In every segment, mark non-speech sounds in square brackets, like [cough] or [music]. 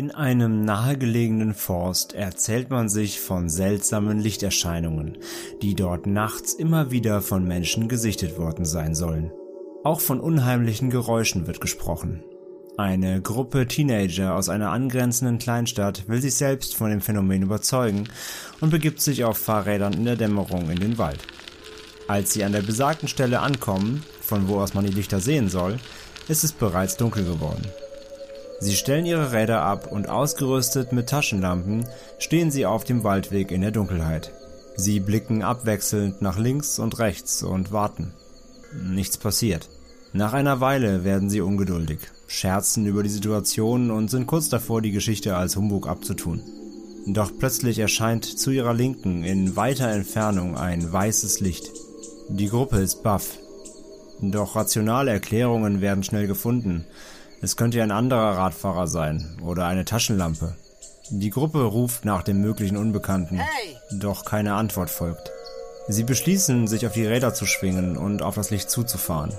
In einem nahegelegenen Forst erzählt man sich von seltsamen Lichterscheinungen, die dort nachts immer wieder von Menschen gesichtet worden sein sollen. Auch von unheimlichen Geräuschen wird gesprochen. Eine Gruppe Teenager aus einer angrenzenden Kleinstadt will sich selbst von dem Phänomen überzeugen und begibt sich auf Fahrrädern in der Dämmerung in den Wald. Als sie an der besagten Stelle ankommen, von wo aus man die Lichter sehen soll, ist es bereits dunkel geworden. Sie stellen ihre Räder ab und ausgerüstet mit Taschenlampen stehen sie auf dem Waldweg in der Dunkelheit. Sie blicken abwechselnd nach links und rechts und warten. Nichts passiert. Nach einer Weile werden sie ungeduldig, scherzen über die Situation und sind kurz davor, die Geschichte als Humbug abzutun. Doch plötzlich erscheint zu ihrer Linken in weiter Entfernung ein weißes Licht. Die Gruppe ist baff. Doch rationale Erklärungen werden schnell gefunden. Es könnte ein anderer Radfahrer sein oder eine Taschenlampe. Die Gruppe ruft nach dem möglichen Unbekannten, doch keine Antwort folgt. Sie beschließen, sich auf die Räder zu schwingen und auf das Licht zuzufahren.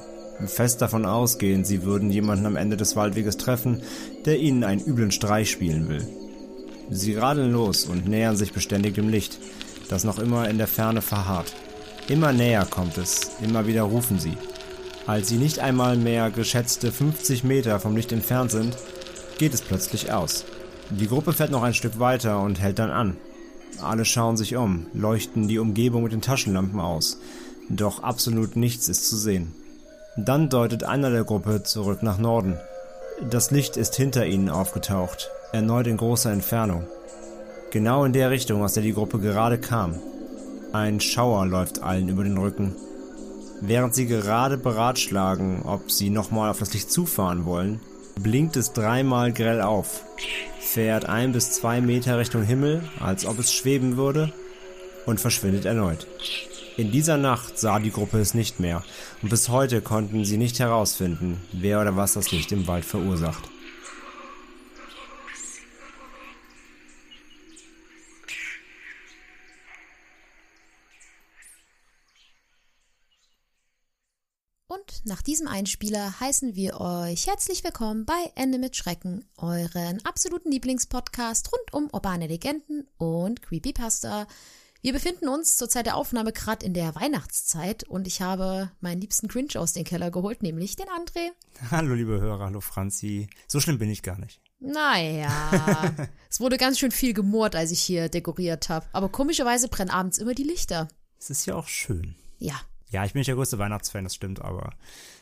Fest davon ausgehend, sie würden jemanden am Ende des Waldweges treffen, der ihnen einen üblen Streich spielen will. Sie radeln los und nähern sich beständig dem Licht, das noch immer in der Ferne verharrt. Immer näher kommt es, immer wieder rufen sie. Als sie nicht einmal mehr geschätzte 50 Meter vom Licht entfernt sind, geht es plötzlich aus. Die Gruppe fährt noch ein Stück weiter und hält dann an. Alle schauen sich um, leuchten die Umgebung mit den Taschenlampen aus. Doch absolut nichts ist zu sehen. Dann deutet einer der Gruppe zurück nach Norden. Das Licht ist hinter ihnen aufgetaucht, erneut in großer Entfernung. Genau in der Richtung, aus der die Gruppe gerade kam. Ein Schauer läuft allen über den Rücken. Während sie gerade beratschlagen, ob sie nochmal auf das Licht zufahren wollen, blinkt es dreimal grell auf, fährt ein bis zwei Meter Richtung Himmel, als ob es schweben würde, und verschwindet erneut. In dieser Nacht sah die Gruppe es nicht mehr, und bis heute konnten sie nicht herausfinden, wer oder was das Licht im Wald verursacht. Nach diesem Einspieler heißen wir euch herzlich willkommen bei Ende mit Schrecken, euren absoluten Lieblingspodcast rund um urbane Legenden und Creepypasta. Wir befinden uns zur Zeit der Aufnahme gerade in der Weihnachtszeit und ich habe meinen liebsten Cringe aus dem Keller geholt, nämlich den André. Hallo liebe Hörer, hallo Franzi. So schlimm bin ich gar nicht. Naja, [laughs] es wurde ganz schön viel gemurrt, als ich hier dekoriert habe. Aber komischerweise brennen abends immer die Lichter. Es ist ja auch schön. Ja, Ja, ich bin nicht der größte Weihnachtsfan, das stimmt, aber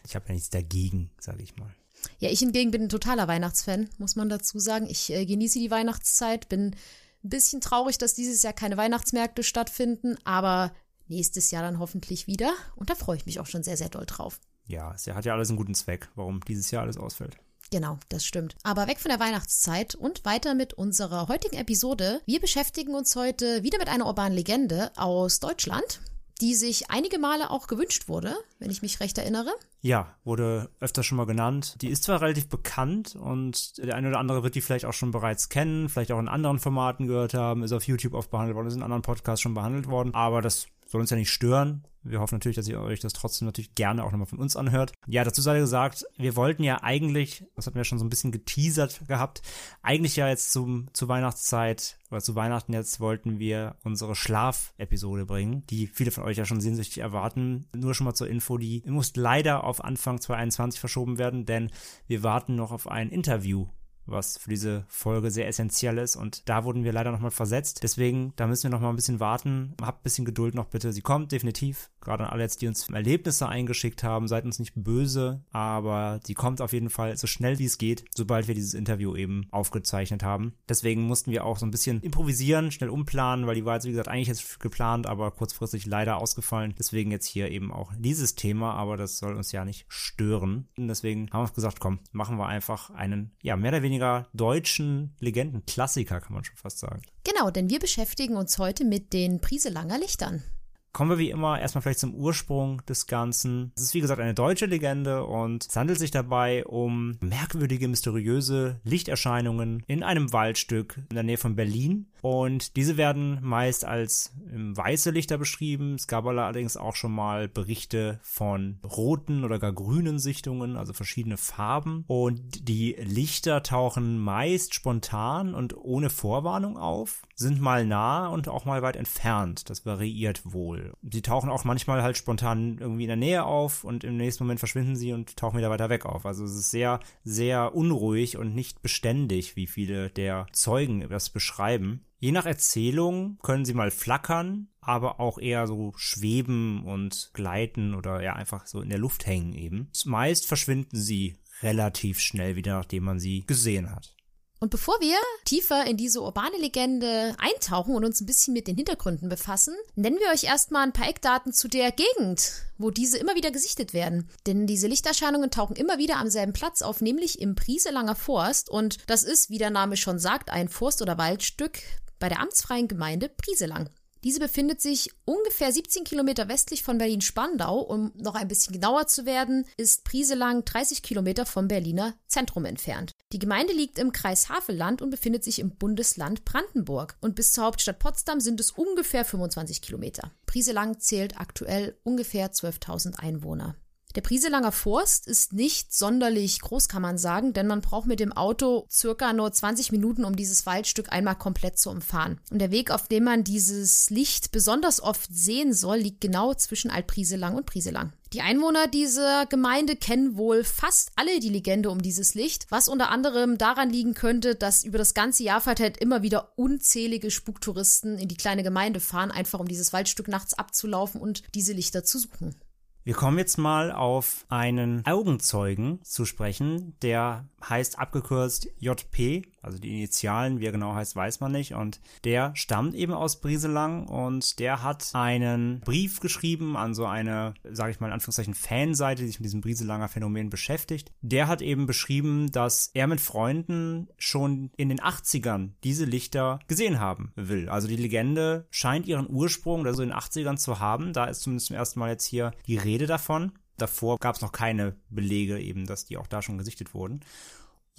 ich habe ja nichts dagegen, sage ich mal. Ja, ich hingegen bin ein totaler Weihnachtsfan, muss man dazu sagen. Ich äh, genieße die Weihnachtszeit, bin ein bisschen traurig, dass dieses Jahr keine Weihnachtsmärkte stattfinden, aber nächstes Jahr dann hoffentlich wieder. Und da freue ich mich auch schon sehr, sehr doll drauf. Ja, es hat ja alles einen guten Zweck, warum dieses Jahr alles ausfällt. Genau, das stimmt. Aber weg von der Weihnachtszeit und weiter mit unserer heutigen Episode. Wir beschäftigen uns heute wieder mit einer urbanen Legende aus Deutschland, die sich einige Male auch gewünscht wurde, wenn ich mich recht erinnere. Ja, wurde öfter schon mal genannt. Die ist zwar relativ bekannt und der eine oder andere wird die vielleicht auch schon bereits kennen, vielleicht auch in anderen Formaten gehört haben, ist auf YouTube oft behandelt worden, ist in anderen Podcasts schon behandelt worden, aber das soll uns ja nicht stören. Wir hoffen natürlich, dass ihr euch das trotzdem natürlich gerne auch nochmal von uns anhört. Ja, dazu sei gesagt, wir wollten ja eigentlich, das hatten wir schon so ein bisschen geteasert gehabt, eigentlich ja jetzt zum, zur Weihnachtszeit oder zu Weihnachten jetzt wollten wir unsere Schlaf-Episode bringen, die viele von euch ja schon sehnsüchtig erwarten. Nur schon mal zur Info, die muss leider auf Anfang 2021 verschoben werden, denn wir warten noch auf ein Interview was für diese Folge sehr essentiell ist. Und da wurden wir leider nochmal versetzt. Deswegen, da müssen wir nochmal ein bisschen warten. Habt ein bisschen Geduld noch bitte. Sie kommt definitiv. Gerade an alle jetzt, die uns Erlebnisse eingeschickt haben. Seid uns nicht böse, aber sie kommt auf jeden Fall so schnell wie es geht, sobald wir dieses Interview eben aufgezeichnet haben. Deswegen mussten wir auch so ein bisschen improvisieren, schnell umplanen, weil die war jetzt, wie gesagt, eigentlich jetzt geplant, aber kurzfristig leider ausgefallen. Deswegen jetzt hier eben auch dieses Thema, aber das soll uns ja nicht stören. Und deswegen haben wir gesagt, komm, machen wir einfach einen, ja, mehr oder weniger deutschen Legendenklassiker, kann man schon fast sagen. Genau, denn wir beschäftigen uns heute mit den Priselanger Lichtern. Kommen wir wie immer erstmal vielleicht zum Ursprung des Ganzen. Es ist wie gesagt eine deutsche Legende und es handelt sich dabei um merkwürdige, mysteriöse Lichterscheinungen in einem Waldstück in der Nähe von Berlin. Und diese werden meist als weiße Lichter beschrieben. Es gab allerdings auch schon mal Berichte von roten oder gar grünen Sichtungen, also verschiedene Farben. Und die Lichter tauchen meist spontan und ohne Vorwarnung auf, sind mal nah und auch mal weit entfernt. Das variiert wohl. Sie tauchen auch manchmal halt spontan irgendwie in der Nähe auf und im nächsten Moment verschwinden sie und tauchen wieder weiter weg auf. Also es ist sehr, sehr unruhig und nicht beständig, wie viele der Zeugen das beschreiben. Je nach Erzählung können sie mal flackern, aber auch eher so schweben und gleiten oder ja einfach so in der Luft hängen eben. Meist verschwinden sie relativ schnell wieder, nachdem man sie gesehen hat. Und bevor wir tiefer in diese urbane Legende eintauchen und uns ein bisschen mit den Hintergründen befassen, nennen wir euch erstmal ein paar Eckdaten zu der Gegend, wo diese immer wieder gesichtet werden. Denn diese Lichterscheinungen tauchen immer wieder am selben Platz auf, nämlich im Prieselanger Forst. Und das ist, wie der Name schon sagt, ein Forst- oder Waldstück bei der amtsfreien Gemeinde Prieselang. Diese befindet sich ungefähr 17 Kilometer westlich von Berlin-Spandau. Um noch ein bisschen genauer zu werden, ist Prieselang 30 Kilometer vom Berliner Zentrum entfernt. Die Gemeinde liegt im Kreis Havelland und befindet sich im Bundesland Brandenburg. Und bis zur Hauptstadt Potsdam sind es ungefähr 25 Kilometer. Prieselang zählt aktuell ungefähr 12.000 Einwohner. Der Prieselanger Forst ist nicht sonderlich groß, kann man sagen, denn man braucht mit dem Auto circa nur 20 Minuten, um dieses Waldstück einmal komplett zu umfahren. Und der Weg, auf dem man dieses Licht besonders oft sehen soll, liegt genau zwischen Altprieselang und Prieselang. Die Einwohner dieser Gemeinde kennen wohl fast alle die Legende um dieses Licht, was unter anderem daran liegen könnte, dass über das ganze Jahr verteilt immer wieder unzählige Spuktouristen in die kleine Gemeinde fahren, einfach um dieses Waldstück nachts abzulaufen und diese Lichter zu suchen. Wir kommen jetzt mal auf einen Augenzeugen zu sprechen, der heißt abgekürzt JP, also die Initialen, wie er genau heißt, weiß man nicht. Und der stammt eben aus Brieselang und der hat einen Brief geschrieben an so eine, sage ich mal in Anführungszeichen, Fanseite, die sich mit diesem Brieselanger Phänomen beschäftigt. Der hat eben beschrieben, dass er mit Freunden schon in den 80ern diese Lichter gesehen haben will. Also die Legende scheint ihren Ursprung also in den 80ern zu haben. Da ist zumindest zum ersten Mal jetzt hier die Rede davon. Davor gab es noch keine Belege eben, dass die auch da schon gesichtet wurden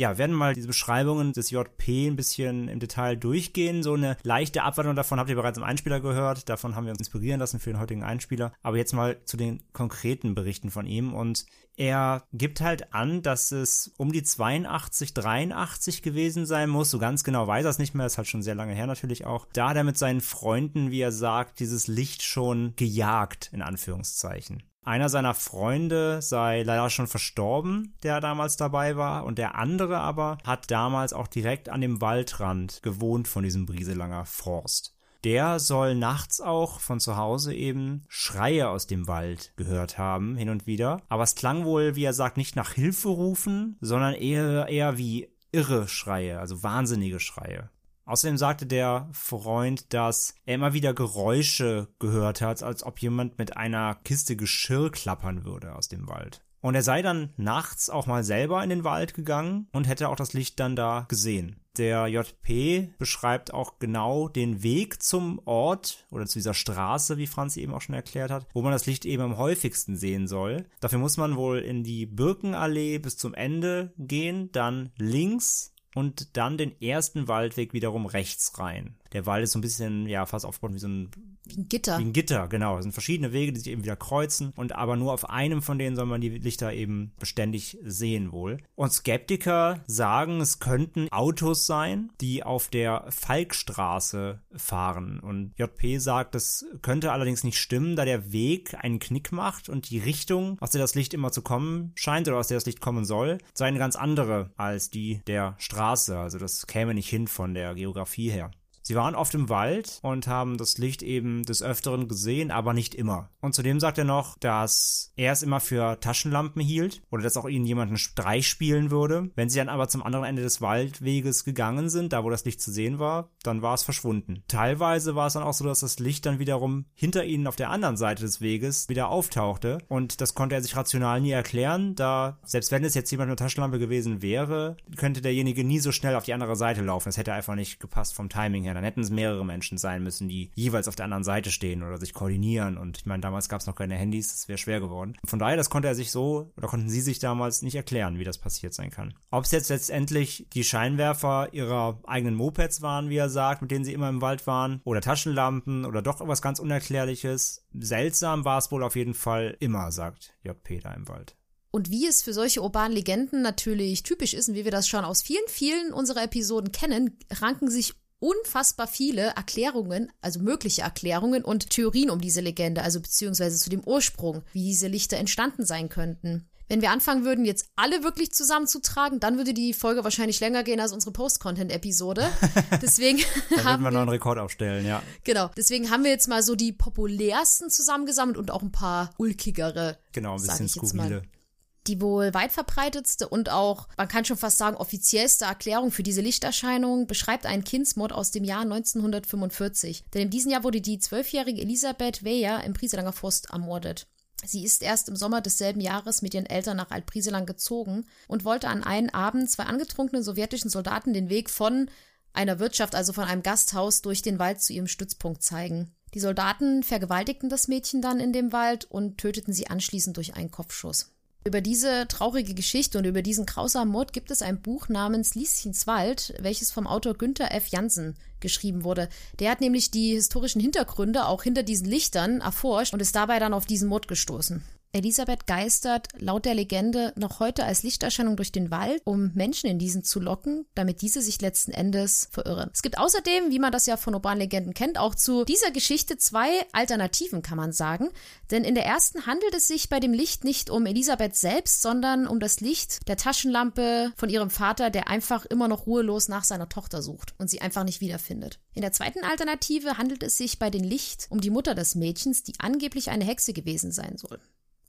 ja, werden mal diese Beschreibungen des JP ein bisschen im Detail durchgehen. So eine leichte Abwandlung davon habt ihr bereits im Einspieler gehört. Davon haben wir uns inspirieren lassen für den heutigen Einspieler. Aber jetzt mal zu den konkreten Berichten von ihm. Und er gibt halt an, dass es um die 82, 83 gewesen sein muss. So ganz genau weiß er es nicht mehr. Ist halt schon sehr lange her natürlich auch. Da hat er mit seinen Freunden, wie er sagt, dieses Licht schon gejagt, in Anführungszeichen. Einer seiner Freunde sei leider schon verstorben, der damals dabei war, und der andere aber hat damals auch direkt an dem Waldrand gewohnt von diesem Brieselanger Forst. Der soll nachts auch von zu Hause eben Schreie aus dem Wald gehört haben, hin und wieder. Aber es klang wohl, wie er sagt, nicht nach Hilfe rufen, sondern eher, eher wie irre Schreie, also wahnsinnige Schreie. Außerdem sagte der Freund, dass er immer wieder Geräusche gehört hat, als ob jemand mit einer Kiste Geschirr klappern würde aus dem Wald. Und er sei dann nachts auch mal selber in den Wald gegangen und hätte auch das Licht dann da gesehen. Der JP beschreibt auch genau den Weg zum Ort oder zu dieser Straße, wie Franz eben auch schon erklärt hat, wo man das Licht eben am häufigsten sehen soll. Dafür muss man wohl in die Birkenallee bis zum Ende gehen, dann links und dann den ersten Waldweg wiederum rechts rein. Der Wald ist so ein bisschen, ja, fast aufgebaut wie so ein Wie ein Gitter. Wie ein Gitter, genau. Es sind verschiedene Wege, die sich eben wieder kreuzen und aber nur auf einem von denen soll man die Lichter eben beständig sehen wohl. Und Skeptiker sagen, es könnten Autos sein, die auf der Falkstraße fahren. Und JP sagt, das könnte allerdings nicht stimmen, da der Weg einen Knick macht und die Richtung, aus der das Licht immer zu kommen scheint oder aus der das Licht kommen soll, sei eine ganz andere als die der Straße. Also das käme nicht hin von der Geografie her. Sie waren oft im Wald und haben das Licht eben des Öfteren gesehen, aber nicht immer. Und zudem sagt er noch, dass er es immer für Taschenlampen hielt oder dass auch ihnen jemand einen Streich spielen würde. Wenn sie dann aber zum anderen Ende des Waldweges gegangen sind, da wo das Licht zu sehen war, dann war es verschwunden. Teilweise war es dann auch so, dass das Licht dann wiederum hinter ihnen auf der anderen Seite des Weges wieder auftauchte und das konnte er sich rational nie erklären, da selbst wenn es jetzt jemand mit einer Taschenlampe gewesen wäre, könnte derjenige nie so schnell auf die andere Seite laufen. Das hätte einfach nicht gepasst vom Timing her her. Dann hätten es mehrere Menschen sein müssen, die jeweils auf der anderen Seite stehen oder sich koordinieren. Und ich meine, damals gab es noch keine Handys, das wäre schwer geworden. Von daher, das konnte er sich so oder konnten sie sich damals nicht erklären, wie das passiert sein kann. Ob es jetzt letztendlich die Scheinwerfer ihrer eigenen Mopeds waren, wie er sagt, mit denen sie immer im Wald waren, oder Taschenlampen oder doch irgendwas ganz Unerklärliches. Seltsam war es wohl auf jeden Fall immer, sagt JP da im Wald. Und wie es für solche urbanen Legenden natürlich typisch ist und wie wir das schon aus vielen, vielen unserer Episoden kennen, ranken sich unfassbar viele Erklärungen, also mögliche Erklärungen und Theorien um diese Legende, also beziehungsweise zu dem Ursprung, wie diese Lichter entstanden sein könnten. Wenn wir anfangen würden, jetzt alle wirklich zusammenzutragen, dann würde die Folge wahrscheinlich länger gehen als unsere Post-Content-Episode. [laughs] Deswegen da haben wir noch einen Rekord aufstellen, ja. Genau. Deswegen haben wir jetzt mal so die populärsten zusammengesammelt und auch ein paar ulkigere. Genau, ein bisschen skurrile. Die wohl weit verbreitetste und auch, man kann schon fast sagen, offiziellste Erklärung für diese Lichterscheinung beschreibt einen Kindsmord aus dem Jahr 1945. Denn in diesem Jahr wurde die zwölfjährige Elisabeth Weyer im Prieselanger Forst ermordet. Sie ist erst im Sommer desselben Jahres mit ihren Eltern nach Altprieselang gezogen und wollte an einem Abend zwei angetrunkenen sowjetischen Soldaten den Weg von einer Wirtschaft, also von einem Gasthaus, durch den Wald zu ihrem Stützpunkt zeigen. Die Soldaten vergewaltigten das Mädchen dann in dem Wald und töteten sie anschließend durch einen Kopfschuss. Über diese traurige Geschichte und über diesen grausamen Mord gibt es ein Buch namens Lieschens Wald, welches vom Autor Günther F. Jansen geschrieben wurde. Der hat nämlich die historischen Hintergründe auch hinter diesen Lichtern erforscht und ist dabei dann auf diesen Mord gestoßen. Elisabeth geistert laut der Legende noch heute als Lichterscheinung durch den Wald, um Menschen in diesen zu locken, damit diese sich letzten Endes verirren. Es gibt außerdem, wie man das ja von urbanen Legenden kennt, auch zu dieser Geschichte zwei Alternativen, kann man sagen. Denn in der ersten handelt es sich bei dem Licht nicht um Elisabeth selbst, sondern um das Licht der Taschenlampe von ihrem Vater, der einfach immer noch ruhelos nach seiner Tochter sucht und sie einfach nicht wiederfindet. In der zweiten Alternative handelt es sich bei dem Licht um die Mutter des Mädchens, die angeblich eine Hexe gewesen sein soll.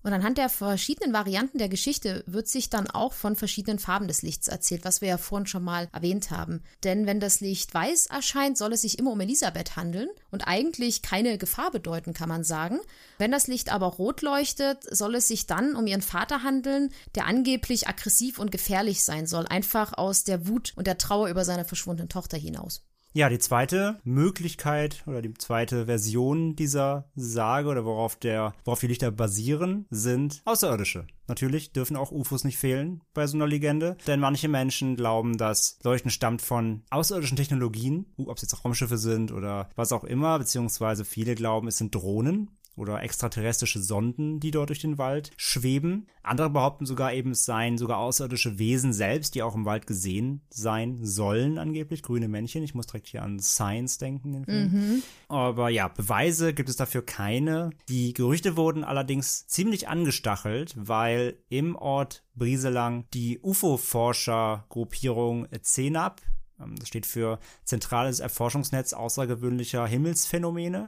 Und anhand der verschiedenen Varianten der Geschichte wird sich dann auch von verschiedenen Farben des Lichts erzählt, was wir ja vorhin schon mal erwähnt haben. Denn wenn das Licht weiß erscheint, soll es sich immer um Elisabeth handeln und eigentlich keine Gefahr bedeuten, kann man sagen. Wenn das Licht aber rot leuchtet, soll es sich dann um ihren Vater handeln, der angeblich aggressiv und gefährlich sein soll, einfach aus der Wut und der Trauer über seine verschwundene Tochter hinaus. Ja, die zweite Möglichkeit oder die zweite Version dieser Sage oder worauf der, worauf die Lichter basieren, sind Außerirdische. Natürlich dürfen auch UFOs nicht fehlen bei so einer Legende, denn manche Menschen glauben, dass Leuchten stammt von außerirdischen Technologien, ob es jetzt Raumschiffe sind oder was auch immer, beziehungsweise viele glauben, es sind Drohnen, oder extraterrestrische Sonden, die dort durch den Wald schweben. Andere behaupten sogar eben, es seien sogar außerirdische Wesen selbst, die auch im Wald gesehen sein sollen, angeblich. Grüne Männchen. Ich muss direkt hier an Science denken. Mhm. Aber ja, Beweise gibt es dafür keine. Die Gerüchte wurden allerdings ziemlich angestachelt, weil im Ort Brieselang die UFO-Forschergruppierung CENAP, ähm, das steht für Zentrales Erforschungsnetz außergewöhnlicher Himmelsphänomene,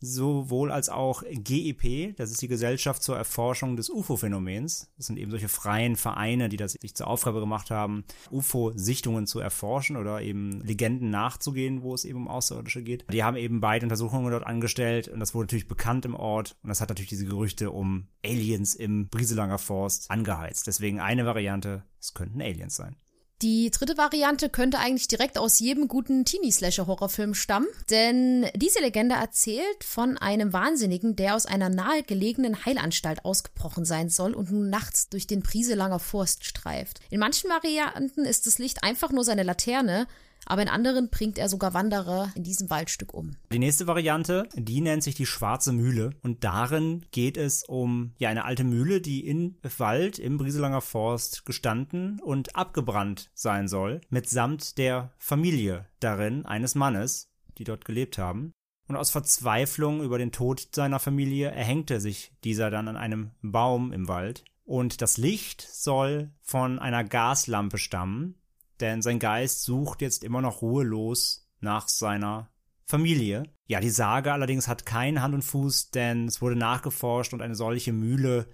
sowohl als auch GEP, das ist die Gesellschaft zur Erforschung des UFO-Phänomens. Das sind eben solche freien Vereine, die das sich zur Aufgabe gemacht haben, UFO-Sichtungen zu erforschen oder eben Legenden nachzugehen, wo es eben um Außerirdische geht. Die haben eben beide Untersuchungen dort angestellt und das wurde natürlich bekannt im Ort und das hat natürlich diese Gerüchte um Aliens im Brieselanger Forst angeheizt. Deswegen eine Variante, es könnten Aliens sein. Die dritte Variante könnte eigentlich direkt aus jedem guten Teenie-Slasher-Horrorfilm stammen, denn diese Legende erzählt von einem Wahnsinnigen, der aus einer nahegelegenen Heilanstalt ausgebrochen sein soll und nun nachts durch den Prieselanger Forst streift. In manchen Varianten ist das Licht einfach nur seine Laterne, aber in anderen bringt er sogar Wanderer in diesem Waldstück um. Die nächste Variante, die nennt sich die Schwarze Mühle und darin geht es um ja eine alte Mühle, die in Wald im Brieselanger Forst gestanden und abgebrannt sein soll, mitsamt der Familie darin eines Mannes, die dort gelebt haben. Und aus Verzweiflung über den Tod seiner Familie erhängte sich dieser dann an einem Baum im Wald. Und das Licht soll von einer Gaslampe stammen, denn sein Geist sucht jetzt immer noch ruhelos nach seiner Familie. Ja, die Sage allerdings hat keinen Hand und Fuß, denn es wurde nachgeforscht und eine solche Mühle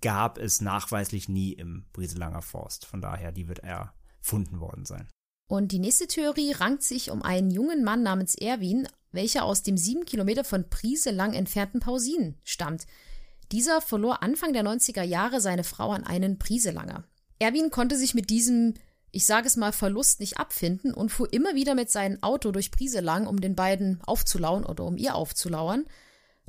gab es nachweislich nie im Brieselanger Forst. Von daher, die wird erfunden worden sein. Und die nächste Theorie rankt sich um einen jungen Mann namens Erwin, welcher aus dem sieben Kilometer von Priese lang entfernten Pausin stammt. Dieser verlor Anfang der 90er Jahre seine Frau an einen Prieselanger. Erwin konnte sich mit diesem, ich sage es mal, Verlust nicht abfinden und fuhr immer wieder mit seinem Auto durch Prieselang, um den beiden aufzulauern oder um ihr aufzulauern.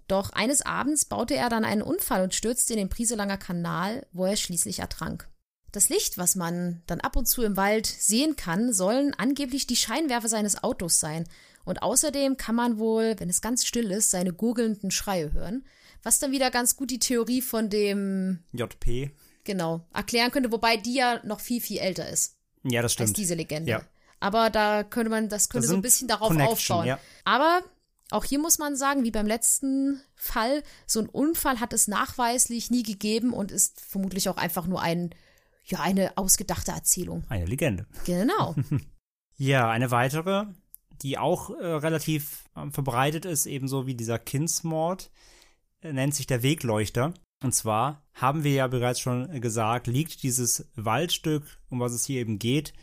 Doch eines Abends baute er dann einen Unfall und stürzte in den Prieselanger Kanal, wo er schließlich ertrank. Das Licht, was man dann ab und zu im Wald sehen kann, sollen angeblich die Scheinwerfer seines Autos sein. Und außerdem kann man wohl, wenn es ganz still ist, seine gurgelnden Schreie hören. Was dann wieder ganz gut die Theorie von dem JP. Genau, erklären könnte, wobei die ja noch viel, viel älter ist. Ja, das stimmt. Als diese Legende. Ja. Aber da könnte man, das könnte Das so ein bisschen darauf Connection, aufbauen. ja. Aber auch hier muss man sagen, wie beim letzten Fall, so ein Unfall hat es nachweislich nie gegeben und ist vermutlich auch einfach nur ein, ja, eine ausgedachte Erzählung. Eine Legende. Genau. [laughs] Ja, eine weitere, die auch äh, relativ ähm, verbreitet ist, ebenso wie dieser Kindsmord, äh, nennt sich der Wegleuchter. Und zwar haben wir ja bereits schon gesagt, liegt dieses Waldstück, um was es hier eben geht,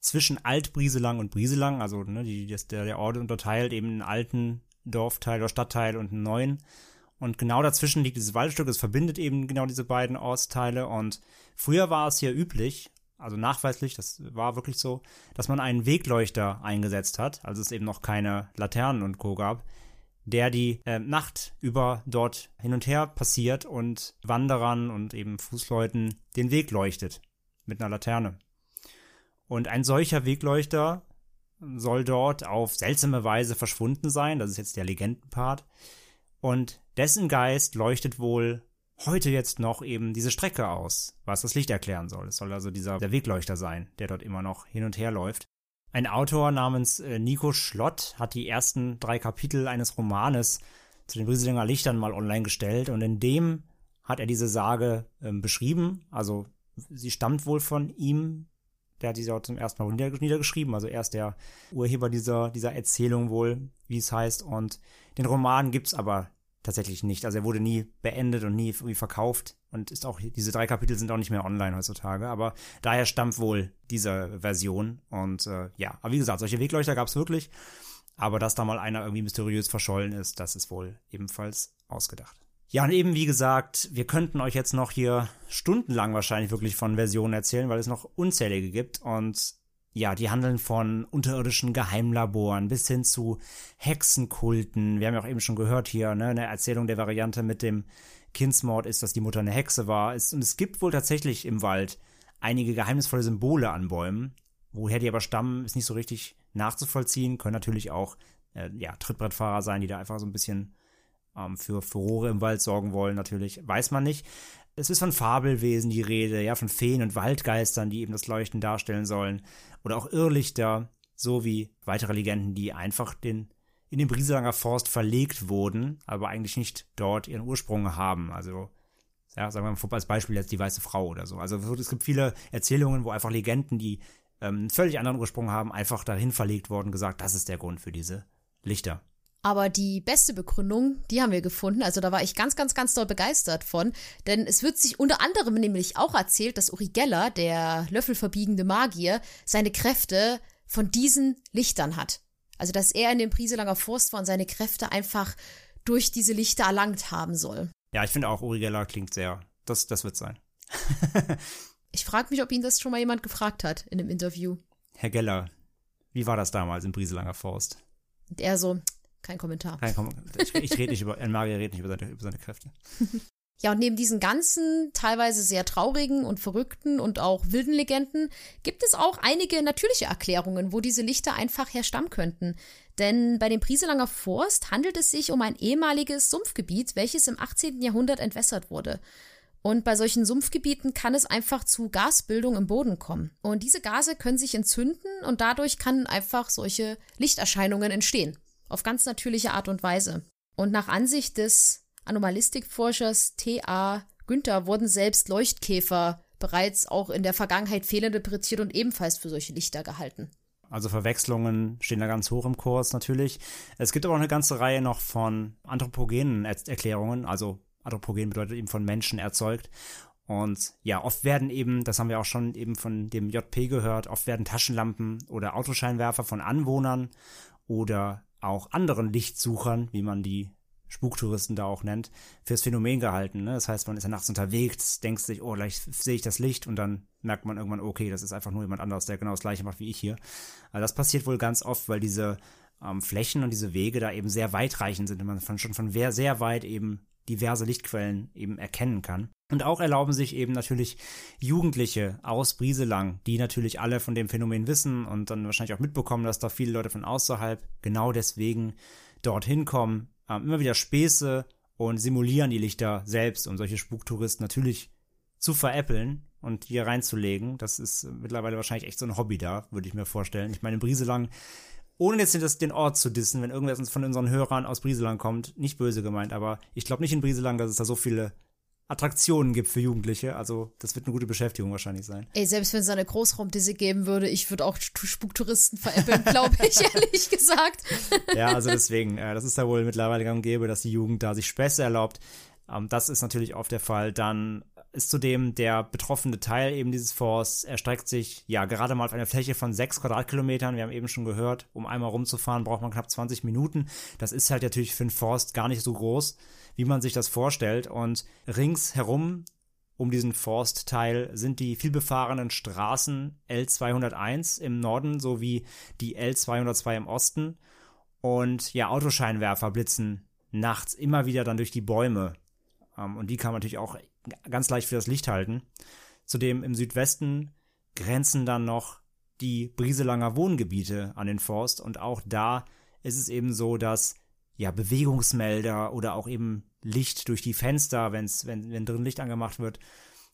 zwischen Alt-Brieselang und Brieselang, also ne, die, das, der, der Ort unterteilt eben einen alten Dorfteil oder Stadtteil und einen neuen. Und genau dazwischen liegt dieses Waldstück, es verbindet eben genau diese beiden Ortsteile. Und früher war es hier üblich, also nachweislich, das war wirklich so, dass man einen Wegleuchter eingesetzt hat, also es eben noch keine Laternen und Co. gab, der die äh, Nacht über dort hin und her passiert und Wanderern und eben Fußleuten den Weg leuchtet mit einer Laterne. Und ein solcher Wegleuchter soll dort auf seltsame Weise verschwunden sein, das ist jetzt der Legendenpart. Und dessen Geist leuchtet wohl heute jetzt noch eben diese Strecke aus, was das Licht erklären soll. Es soll also dieser der Wegleuchter sein, der dort immer noch hin und her läuft. Ein Autor namens äh, Nico Schlott hat die ersten drei Kapitel eines Romanes zu den Brieselinger Lichtern mal online gestellt und in dem hat er diese Sage ähm, beschrieben. Also sie stammt wohl von ihm. Der hat diese auch zum ersten Mal nieder- niedergeschrieben. Also er ist der Urheber dieser, dieser Erzählung wohl, wie es heißt. Und den Roman gibt's aber tatsächlich nicht. Also er wurde nie beendet und nie verkauft und ist auch diese drei Kapitel sind auch nicht mehr online heutzutage. Aber daher stammt wohl diese Version und äh, ja, aber wie gesagt, solche Wegleuchter gab's wirklich. Aber dass da mal einer irgendwie mysteriös verschollen ist, das ist wohl ebenfalls ausgedacht. Ja, und eben wie gesagt, wir könnten euch jetzt noch hier stundenlang wahrscheinlich wirklich von Versionen erzählen, weil es noch unzählige gibt und ja, die handeln von unterirdischen Geheimlaboren bis hin zu Hexenkulten. Wir haben ja auch eben schon gehört hier, ne, eine Erzählung der Variante mit dem Kindsmord ist, dass die Mutter eine Hexe war. Es, und es gibt wohl tatsächlich im Wald einige geheimnisvolle Symbole an Bäumen. Woher die aber stammen, ist nicht so richtig nachzuvollziehen. Können natürlich auch äh, ja, Trittbrettfahrer sein, die da einfach so ein bisschen ähm, für Furore im Wald sorgen wollen, natürlich. Weiß man nicht. Es ist von Fabelwesen die Rede, ja, von Feen und Waldgeistern, die eben das Leuchten darstellen sollen. Oder auch Irrlichter, sowie weitere Legenden, die einfach den, in den Brieselanger Forst verlegt wurden, aber eigentlich nicht dort ihren Ursprung haben. Also, ja, sagen wir mal als Beispiel jetzt die Weiße Frau oder so. Also es gibt viele Erzählungen, wo einfach Legenden, die ähm, einen völlig anderen Ursprung haben, einfach dahin verlegt worden, gesagt, das ist der Grund für diese Lichter. Aber die beste Begründung, die haben wir gefunden. Also da war ich ganz, ganz, ganz doll begeistert von. Denn es wird sich unter anderem nämlich auch erzählt, dass Uri Geller, der löffelverbiegende Magier, seine Kräfte von diesen Lichtern hat. Also dass er in dem Prieselanger Forst war und seine Kräfte einfach durch diese Lichter erlangt haben soll. Ja, ich finde auch Uri Geller klingt sehr, das, das wird sein. [laughs] Ich frage mich, ob ihn das schon mal jemand gefragt hat in einem Interview. Herr Geller, wie war das damals im Brieselanger Forst? Und er so, kein Kommentar. Nein, komm, ich, ich rede nicht über, Magier redet nicht über seine, über seine Kräfte. [laughs] Ja, und neben diesen ganzen, teilweise sehr traurigen und verrückten und auch wilden Legenden gibt es auch einige natürliche Erklärungen, wo diese Lichter einfach herstammen könnten. Denn bei dem Prieselanger Forst handelt es sich um ein ehemaliges Sumpfgebiet, welches im 18. Jahrhundert entwässert wurde. Und bei solchen Sumpfgebieten kann es einfach zu Gasbildung im Boden kommen. Und diese Gase können sich entzünden und dadurch kann einfach solche Lichterscheinungen entstehen. Auf ganz natürliche Art und Weise. Und nach Ansicht des Anomalistikforschers T.A. Günther wurden selbst Leuchtkäfer bereits auch in der Vergangenheit fehlinterpretiert und ebenfalls für solche Lichter gehalten. Also Verwechslungen stehen da ganz hoch im Kurs natürlich. Es gibt aber auch eine ganze Reihe noch von anthropogenen Erklärungen. Also anthropogen bedeutet eben von Menschen erzeugt. Und ja, oft werden eben, das haben wir auch schon eben von dem JP gehört, oft werden Taschenlampen oder Autoscheinwerfer von Anwohnern oder auch anderen Lichtsuchern, wie man die Spuktouristen da auch nennt, fürs Phänomen gehalten. Ne? Das heißt, man ist ja nachts unterwegs, denkt sich, oh, gleich sehe ich das Licht und dann merkt man irgendwann, okay, das ist einfach nur jemand anderes, der genau das gleiche macht wie ich hier. Also das passiert wohl ganz oft, weil diese ähm, Flächen und diese Wege da eben sehr weitreichend sind und man von, schon von sehr, sehr weit eben diverse Lichtquellen eben erkennen kann. Und auch erlauben sich eben natürlich Jugendliche aus Brieselang, die natürlich alle von dem Phänomen wissen und dann wahrscheinlich auch mitbekommen, dass da viele Leute von außerhalb genau deswegen dorthin kommen, ähm, immer wieder Späße und simulieren die Lichter selbst, um solche Spuktouristen natürlich zu veräppeln und hier reinzulegen. Das ist mittlerweile wahrscheinlich echt so ein Hobby da, würde ich mir vorstellen. Ich meine, in Brieselang, ohne jetzt den Ort zu dissen, wenn irgendwer von unseren Hörern aus Brieselang kommt, nicht böse gemeint, aber ich glaube nicht in Brieselang, dass es da so viele Attraktionen gibt für Jugendliche. Also das wird eine gute Beschäftigung wahrscheinlich sein. Ey, selbst wenn es eine Großraumdisse geben würde, ich würde auch Spuktouristen veräppeln, [laughs] glaube ich, ehrlich gesagt. ja, also deswegen, äh, das ist da wohl mittlerweile gang und gäbe, dass die Jugend da sich Späße erlaubt. Ähm, das ist natürlich oft der Fall. Dann ist zudem der betroffene Teil eben dieses Forsts erstreckt sich ja gerade mal auf eine Fläche von sechs Quadratkilometern. Wir haben eben schon gehört, um einmal rumzufahren, braucht man knapp 20 Minuten. Das ist halt natürlich für einen Forst gar nicht so groß wie man sich das vorstellt. Und ringsherum um diesen Forstteil sind die vielbefahrenen Straßen L201 im Norden sowie die L202 im Osten. Und ja, Autoscheinwerfer blitzen nachts immer wieder dann durch die Bäume. Ähm, und die kann man natürlich auch ganz leicht für das Licht halten. Zudem im Südwesten grenzen dann noch die Brieselanger Wohngebiete an den Forst. Und auch da ist es eben so, dass ja, Bewegungsmelder oder auch eben Licht durch die Fenster, wenn's, wenn, wenn drin Licht angemacht wird,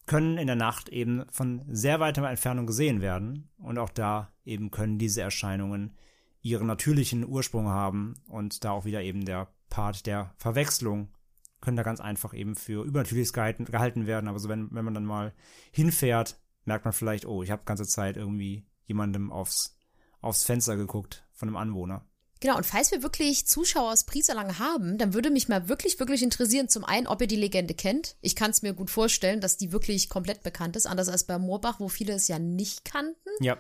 können in der Nacht eben von sehr weiter Entfernung gesehen werden. Und auch da eben können diese Erscheinungen ihren natürlichen Ursprung haben und da auch wieder eben der Part der Verwechslung können da ganz einfach eben für übernatürliches gehalten, gehalten werden. Aber so wenn, wenn man dann mal hinfährt, merkt man vielleicht, oh, ich habe ganze Zeit irgendwie jemandem aufs, aufs Fenster geguckt von einem Anwohner. Genau, und falls wir wirklich Zuschauer aus Prieserlang haben, dann würde mich mal wirklich, wirklich interessieren, zum einen, ob ihr die Legende kennt. Ich kann es mir gut vorstellen, dass die wirklich komplett bekannt ist, anders als bei Moorbach, wo viele es ja nicht kannten. Ja.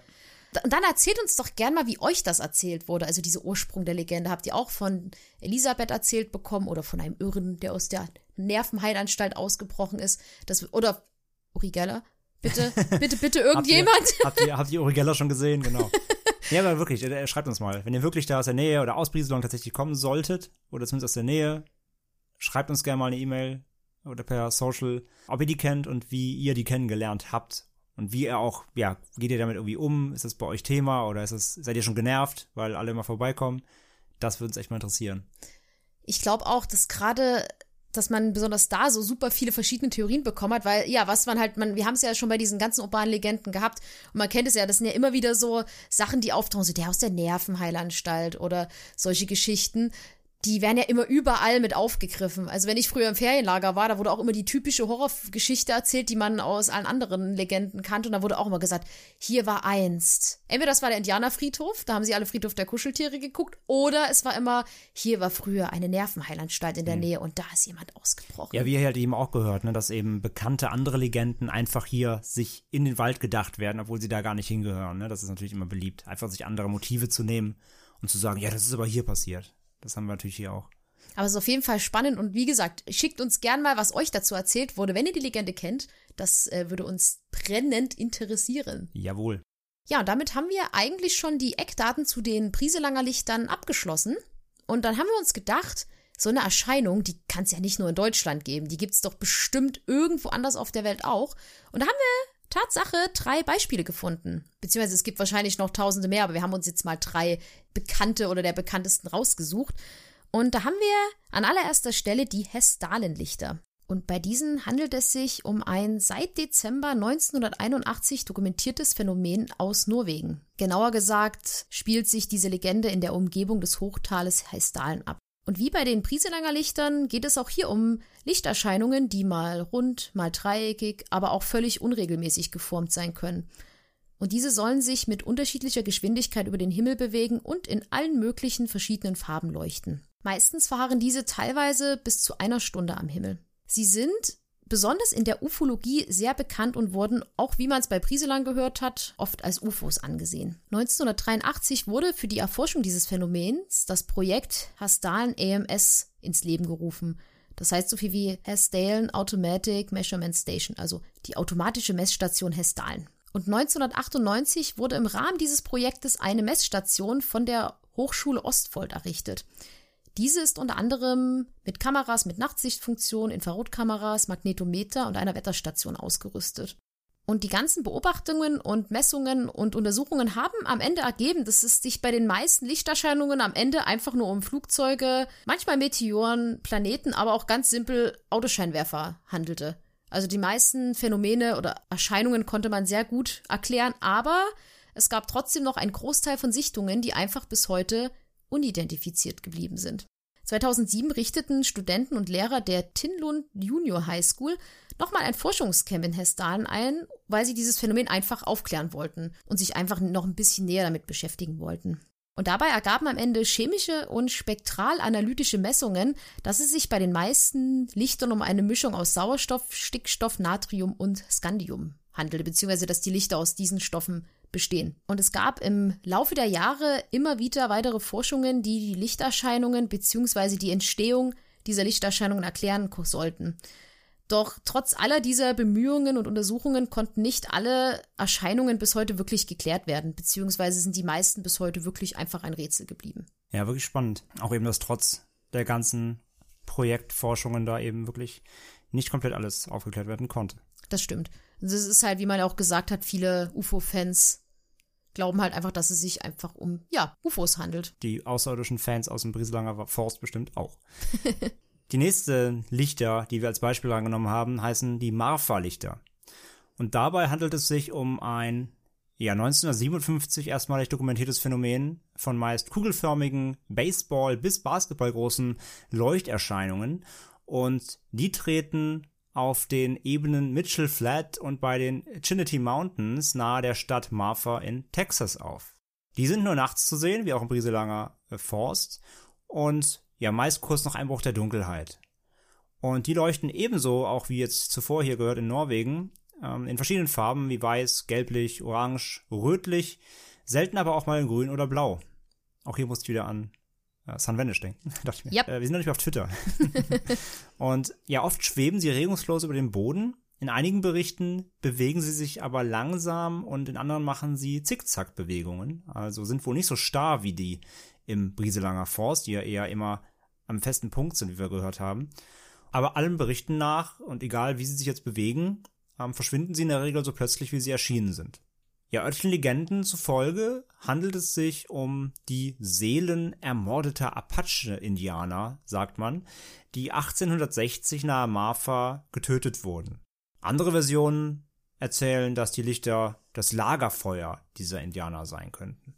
Und dann erzählt uns doch gern mal, wie euch das erzählt wurde, also diese Ursprung der Legende. Habt ihr auch von Elisabeth erzählt bekommen oder von einem Irren, der aus der Nervenheilanstalt ausgebrochen ist? Das, oder Uri Geller? Bitte, [laughs] bitte, bitte irgendjemand. habt, ihr, habt, ihr, habt ihr Uri Geller schon gesehen? Genau. [laughs] Ja, aber wirklich, schreibt uns mal. Wenn ihr wirklich da aus der Nähe oder aus Brieselang tatsächlich kommen solltet, oder zumindest aus der Nähe, schreibt uns gerne mal eine E-Mail oder per Social, ob ihr die kennt und wie ihr die kennengelernt habt. Und wie ihr auch, ja, geht ihr damit irgendwie um? Ist das bei euch Thema oder ist es, seid ihr schon genervt, weil alle immer vorbeikommen? Das würde uns echt mal interessieren. Ich glaube auch, dass gerade dass man besonders da so super viele verschiedene Theorien bekommen hat, weil ja, was man halt, man, wir haben es ja schon bei diesen ganzen urbanen Legenden gehabt und man kennt es ja, das sind ja immer wieder so Sachen, die auftauchen, so der aus der Nervenheilanstalt oder solche Geschichten, die werden ja immer überall mit aufgegriffen. Also wenn ich früher im Ferienlager war, da wurde auch immer die typische Horrorgeschichte erzählt, die man aus allen anderen Legenden kannte. Und da wurde auch immer gesagt, hier war einst. Entweder das war der Indianerfriedhof, da haben sie alle Friedhof der Kuscheltiere geguckt, oder es war immer, hier war früher eine Nervenheilanstalt in der mhm. Nähe und da ist jemand ausgebrochen. Ja, wie ihr halt eben auch gehört, ne, dass eben bekannte andere Legenden einfach hier sich in den Wald gedacht werden, obwohl sie da gar nicht hingehören. Ne? Das ist natürlich immer beliebt, einfach sich andere Motive zu nehmen und zu sagen, ja, das ist aber hier passiert. Das haben wir natürlich hier auch. Aber es ist auf jeden Fall spannend und wie gesagt, schickt uns gern mal, was euch dazu erzählt wurde, wenn ihr die Legende kennt. Das äh, würde uns brennend interessieren. Jawohl. Ja, und damit haben wir eigentlich schon die Eckdaten zu den Priselanger Lichtern abgeschlossen. Und dann haben wir uns gedacht, so eine Erscheinung, die kann es ja nicht nur in Deutschland geben, die gibt es doch bestimmt irgendwo anders auf der Welt auch. Und da haben wir Tatsache drei Beispiele gefunden. Beziehungsweise es gibt wahrscheinlich noch tausende mehr, aber wir haben uns jetzt mal drei bekannte oder der bekanntesten rausgesucht. Und da haben wir an allererster Stelle die Hestalenlichter. Und bei diesen handelt es sich um ein seit Dezember 1981 dokumentiertes Phänomen aus Norwegen. Genauer gesagt spielt sich diese Legende in der Umgebung des Hochtales Hestalen ab. Und wie bei den Prieselanger Lichtern geht es auch hier um Lichterscheinungen, die mal rund, mal dreieckig, aber auch völlig unregelmäßig geformt sein können. Und diese sollen sich mit unterschiedlicher Geschwindigkeit über den Himmel bewegen und in allen möglichen verschiedenen Farben leuchten. Meistens verharren diese teilweise bis zu einer Stunde am Himmel. Sie sind besonders in der Ufologie sehr bekannt und wurden, auch wie man es bei Brieselang gehört hat, oft als UFOs angesehen. 1983 wurde für die Erforschung dieses Phänomens das Projekt Hasdalen AMS ins Leben gerufen. Das heißt so viel wie Hasdalen Automatic Measurement Station, also die automatische Messstation Hasdalen. Und 1998 wurde im Rahmen dieses Projektes eine Messstation von der Hochschule Ostfold errichtet. Diese ist unter anderem mit Kameras mit Nachtsichtfunktion, Infrarotkameras, Magnetometer und einer Wetterstation ausgerüstet. Und die ganzen Beobachtungen und Messungen und Untersuchungen haben am Ende ergeben, dass es sich bei den meisten Lichterscheinungen am Ende einfach nur um Flugzeuge, manchmal Meteoren, Planeten, aber auch ganz simpel Autoscheinwerfer handelte. Also die meisten Phänomene oder Erscheinungen konnte man sehr gut erklären, aber es gab trotzdem noch einen Großteil von Sichtungen, die einfach bis heute unidentifiziert geblieben sind. 2007 richteten Studenten und Lehrer der Tinlund Junior High School nochmal ein Forschungscamp in Hestalen ein, weil sie dieses Phänomen einfach aufklären wollten und sich einfach noch ein bisschen näher damit beschäftigen wollten. Und dabei ergaben am Ende chemische und spektralanalytische Messungen, dass es sich bei den meisten Lichtern um eine Mischung aus Sauerstoff, Stickstoff, Natrium und Scandium handelte, beziehungsweise dass die Lichter aus diesen Stoffen bestehen. Und es gab im Laufe der Jahre immer wieder weitere Forschungen, die die Lichterscheinungen bzw. die Entstehung dieser Lichterscheinungen erklären sollten. Doch trotz aller dieser Bemühungen und Untersuchungen konnten nicht alle Erscheinungen bis heute wirklich geklärt werden, beziehungsweise sind die meisten bis heute wirklich einfach ein Rätsel geblieben. Ja, wirklich spannend. Auch eben, dass trotz der ganzen Projektforschungen da eben wirklich nicht komplett alles aufgeklärt werden konnte. Das stimmt. Das ist halt, wie man auch gesagt hat, viele UFO-Fans glauben halt einfach, dass es sich einfach um, ja, UFOs handelt. Die außerirdischen Fans aus dem Brieselanger Forst bestimmt auch. [laughs] die nächste Lichter, die wir als Beispiel angenommen haben, heißen die Marfa-Lichter. Und dabei handelt es sich um ein ja, 1957 erstmalig dokumentiertes Phänomen von meist kugelförmigen, Baseball- bis Basketballgroßen Leuchterscheinungen. Und die treten auf den Ebenen Mitchell Flat und bei den Trinity Mountains nahe der Stadt Marfa in Texas auf. Die sind nur nachts zu sehen, wie auch im Brieselanger äh, Forst, und ja, meist kurz nach Einbruch der Dunkelheit. Und die leuchten ebenso, auch wie jetzt zuvor hier gehört in Norwegen, ähm, in verschiedenen Farben wie weiß, gelblich, orange, rötlich, selten aber auch mal in grün oder blau. Auch hier musst du wieder an äh, Sunvanish denken, dachte ich mir. Yep. Äh, wir sind natürlich auf Twitter. [laughs] und ja, oft schweben sie regungslos über dem Boden. In einigen Berichten bewegen sie sich aber langsam und in anderen machen sie Zickzack-Bewegungen. Also sind wohl nicht so starr wie die im Brieselanger Forst, die ja eher immer am festen Punkt sind, wie wir gehört haben. Aber allen Berichten nach, und egal wie sie sich jetzt bewegen, ähm, verschwinden sie in der Regel so plötzlich, wie sie erschienen sind. Ja, örtlichen Legenden zufolge handelt es sich um die Seelen ermordeter Apache-Indianer, sagt man, die 1860 nahe Marfa getötet wurden. Andere Versionen erzählen, dass die Lichter das Lagerfeuer dieser Indianer sein könnten.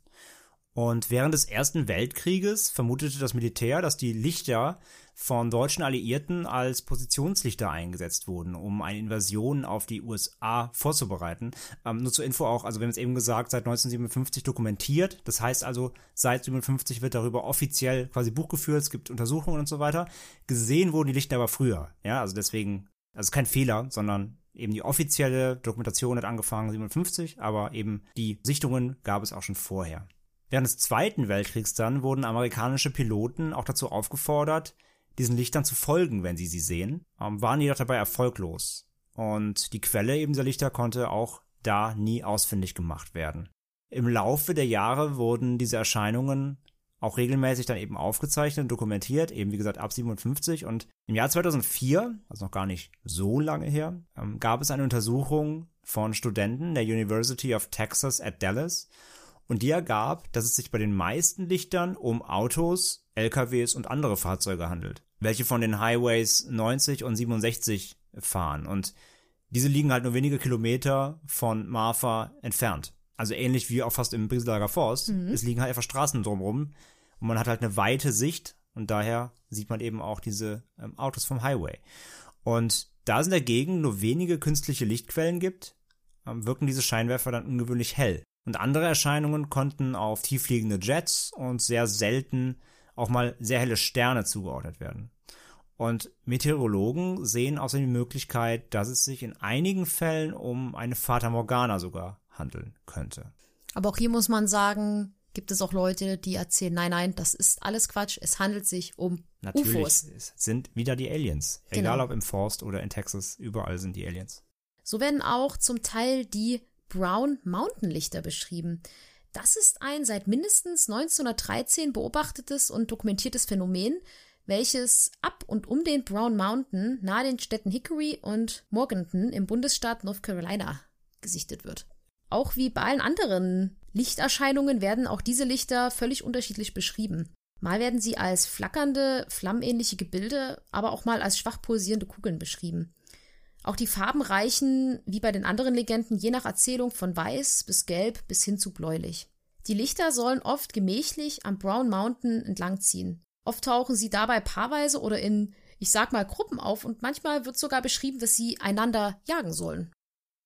Und während des Ersten Weltkrieges vermutete das Militär, dass die Lichter von deutschen Alliierten als Positionslichter eingesetzt wurden, um eine Invasion auf die USA vorzubereiten. Ähm, nur zur Info auch, also wir haben es eben gesagt, seit 1957 dokumentiert. Das heißt also, seit 57 wird darüber offiziell quasi Buch geführt, es gibt Untersuchungen und so weiter. Gesehen wurden die Lichter aber früher. Ja, also deswegen, also kein Fehler, sondern eben die offizielle Dokumentation hat angefangen 57, aber eben die Sichtungen gab es auch schon vorher. Während des Zweiten Weltkriegs dann wurden amerikanische Piloten auch dazu aufgefordert, diesen Lichtern zu folgen, wenn sie sie sehen, ähm, waren jedoch dabei erfolglos. Und die Quelle eben dieser Lichter konnte auch da nie ausfindig gemacht werden. Im Laufe der Jahre wurden diese Erscheinungen auch regelmäßig dann eben aufgezeichnet, dokumentiert, eben wie gesagt ab 57 und im Jahr 2004, also noch gar nicht so lange her, ähm, gab es eine Untersuchung von Studenten der University of Texas at Dallas und die ergab, dass es sich bei den meisten Lichtern um Autos, LKWs und andere Fahrzeuge handelt, welche von den Highways 90 und 67 fahren und diese liegen halt nur wenige Kilometer von Marfa entfernt. Also ähnlich wie auch fast im Brieselager Forst. Mhm. Es liegen halt einfach Straßen drumherum und man hat halt eine weite Sicht und daher sieht man eben auch diese ähm, Autos vom Highway. Und da es in der Gegend nur wenige künstliche Lichtquellen gibt, ähm, wirken diese Scheinwerfer dann ungewöhnlich hell. Und andere Erscheinungen konnten auf tieffliegende Jets und sehr selten auch mal sehr helle Sterne zugeordnet werden. Und Meteorologen sehen außerdem die Möglichkeit, dass es sich in einigen Fällen um eine Fata Morgana sogar handeln könnte. Aber auch hier muss man sagen, gibt es auch Leute, die erzählen, nein, nein, das ist alles Quatsch, es handelt sich um Natürlich, UFOs. es sind wieder die Aliens. Genau. Egal ob im Forst oder in Texas, überall sind die Aliens. So werden auch zum Teil die Brown Mountain Lichter beschrieben. Das ist ein seit mindestens 1913 beobachtetes und dokumentiertes Phänomen, welches ab und um den Brown Mountain nahe den Städten Hickory und Morganton im Bundesstaat North Carolina gesichtet wird. Auch wie bei allen anderen Lichterscheinungen werden auch diese Lichter völlig unterschiedlich beschrieben. Mal werden sie als flackernde, flammähnliche Gebilde, aber auch mal als schwach pulsierende Kugeln beschrieben. Auch die Farben reichen, wie bei den anderen Legenden, je nach Erzählung von weiß bis gelb bis hin zu bläulich. Die Lichter sollen oft gemächlich am Brown Mountain entlangziehen. Oft tauchen sie dabei paarweise oder in, ich sag mal, Gruppen auf und manchmal wird sogar beschrieben, dass sie einander jagen sollen.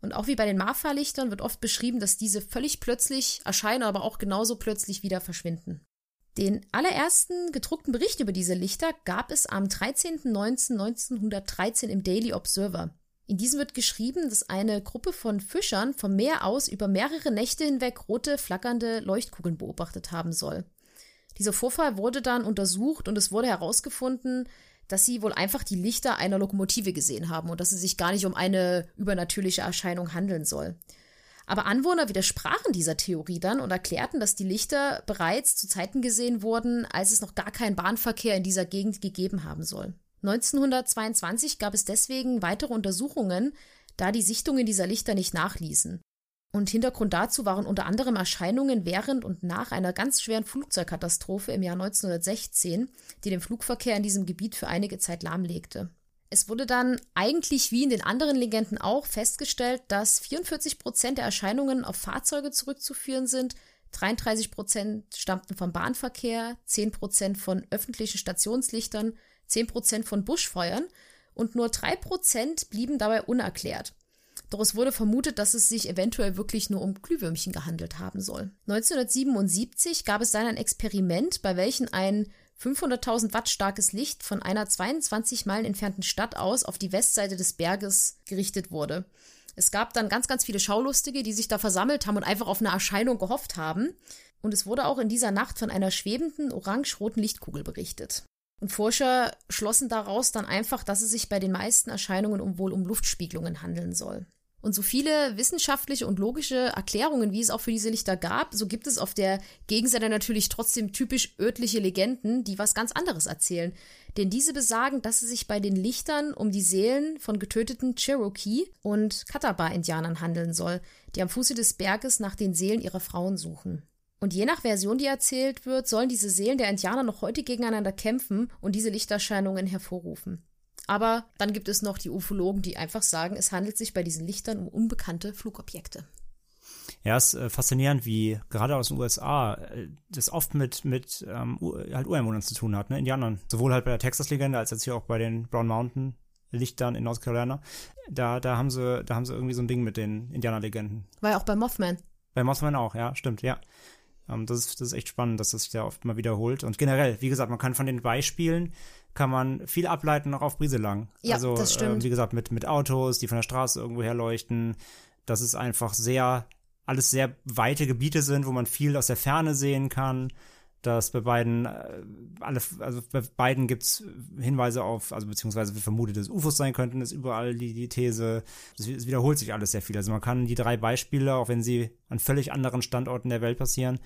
Und auch wie bei den Marfa-Lichtern wird oft beschrieben, dass diese völlig plötzlich erscheinen, aber auch genauso plötzlich wieder verschwinden. Den allerersten gedruckten Bericht über diese Lichter gab es am 13.09.1913 im Daily Observer. In diesem wird geschrieben, dass eine Gruppe von Fischern vom Meer aus über mehrere Nächte hinweg rote, flackernde Leuchtkugeln beobachtet haben soll. Dieser Vorfall wurde dann untersucht und es wurde herausgefunden, dass sie wohl einfach die Lichter einer Lokomotive gesehen haben und dass es sich gar nicht um eine übernatürliche Erscheinung handeln soll. Aber Anwohner widersprachen dieser Theorie dann und erklärten, dass die Lichter bereits zu Zeiten gesehen wurden, als es noch gar keinen Bahnverkehr in dieser Gegend gegeben haben soll. 1922 gab es deswegen weitere Untersuchungen, da die Sichtungen dieser Lichter nicht nachließen. Und Hintergrund dazu waren unter anderem Erscheinungen während und nach einer ganz schweren Flugzeugkatastrophe im Jahr 1916, die den Flugverkehr in diesem Gebiet für einige Zeit lahmlegte. Es wurde dann eigentlich wie in den anderen Legenden auch festgestellt, dass 44 Prozent der Erscheinungen auf Fahrzeuge zurückzuführen sind, 33 Prozent stammten vom Bahnverkehr, 10 Prozent von öffentlichen Stationslichtern, 10 Prozent von Buschfeuern und nur 3 Prozent blieben dabei unerklärt. Doch es wurde vermutet, dass es sich eventuell wirklich nur um Glühwürmchen gehandelt haben soll. 1977 gab es dann ein Experiment, bei welchem ein 500.000 Watt starkes Licht von einer 22 Meilen entfernten Stadt aus auf die Westseite des Berges gerichtet wurde. Es gab dann ganz, ganz viele Schaulustige, die sich da versammelt haben und einfach auf eine Erscheinung gehofft haben. Und es wurde auch in dieser Nacht von einer schwebenden orange-roten Lichtkugel berichtet. Und Forscher schlossen daraus dann einfach, dass es sich bei den meisten Erscheinungen um wohl um Luftspiegelungen handeln soll. Und so viele wissenschaftliche und logische Erklärungen, wie es auch für diese Lichter gab, so gibt es auf der Gegenseite natürlich trotzdem typisch örtliche Legenden, die was ganz anderes erzählen. Denn diese besagen, dass es sich bei den Lichtern um die Seelen von getöteten Cherokee und Catawba-Indianern handeln soll, die am Fuße des Berges nach den Seelen ihrer Frauen suchen. Und je nach Version, die erzählt wird, sollen diese Seelen der Indianer noch heute gegeneinander kämpfen und diese Lichterscheinungen hervorrufen. Aber dann gibt es noch die Ufologen, die einfach sagen, es handelt sich bei diesen Lichtern um unbekannte Flugobjekte. Ja, es ist äh, faszinierend, wie gerade aus den USA äh, das oft mit, mit ähm, halt Ureinwohnern zu tun hat, ne, Indianern. Sowohl halt bei der Texas-Legende als jetzt hier auch bei den Brown Mountain Lichtern in North Carolina. Da, da haben sie, da haben sie irgendwie so ein Ding mit den Indianerlegenden. War ja auch bei Mothman. Bei Mothman auch, ja, stimmt, ja. Ähm, das, ist, das ist echt spannend, dass das sich da oft mal wiederholt. Und generell, wie gesagt, man kann von den Beispielen kann man viel ableiten auch auf Brieselang. Ja, also, das stimmt. Äh, wie gesagt, mit, mit Autos, die von der Straße irgendwo herleuchten. Das ist einfach sehr, alles sehr weite Gebiete sind, wo man viel aus der Ferne sehen kann. Dass bei beiden, äh, alle, also bei beiden gibt's Hinweise auf, also beziehungsweise wir vermutet, dass UFOs sein könnten, ist überall die, die These. Es, es wiederholt sich alles sehr viel. Also man kann die drei Beispiele, auch wenn sie an völlig anderen Standorten der Welt passieren,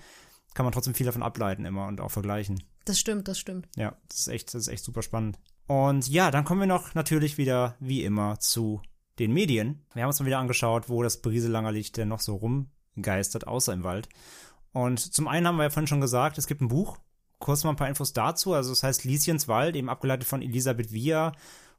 kann man trotzdem viel davon ableiten immer und auch vergleichen. Das stimmt, das stimmt. Ja, das ist echt, das ist echt super spannend. Und ja, dann kommen wir noch natürlich wieder, wie immer, zu den Medien. Wir haben uns mal wieder angeschaut, wo das Brieselanger Licht denn noch so rumgeistert, außer im Wald. Und zum einen haben wir ja vorhin schon gesagt, es gibt ein Buch. Kurz mal ein paar Infos dazu. Also es heißt Lieschens Wald, eben abgeleitet von Elisabeth Via,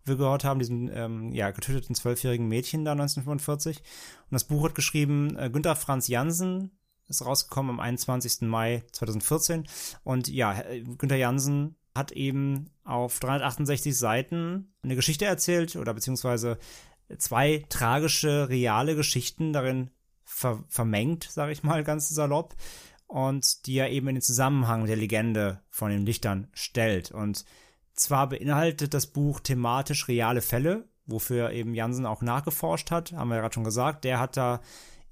wir gehört haben, diesen ähm, ja, getöteten zwölfjährigen Mädchen da 1945. Und das Buch hat geschrieben äh, Günther Franz Jansen, ist rausgekommen am 21. Mai 2014. Und ja, äh, Günther Jansen hat eben auf 368 Seiten eine Geschichte erzählt oder beziehungsweise zwei tragische, reale Geschichten darin ver vermengt, sage ich mal ganz salopp, und die er eben in den Zusammenhang der Legende von den Lichtern stellt. Und zwar beinhaltet das Buch thematisch reale Fälle, wofür eben Jansen auch nachgeforscht hat, haben wir ja gerade schon gesagt. Der hat da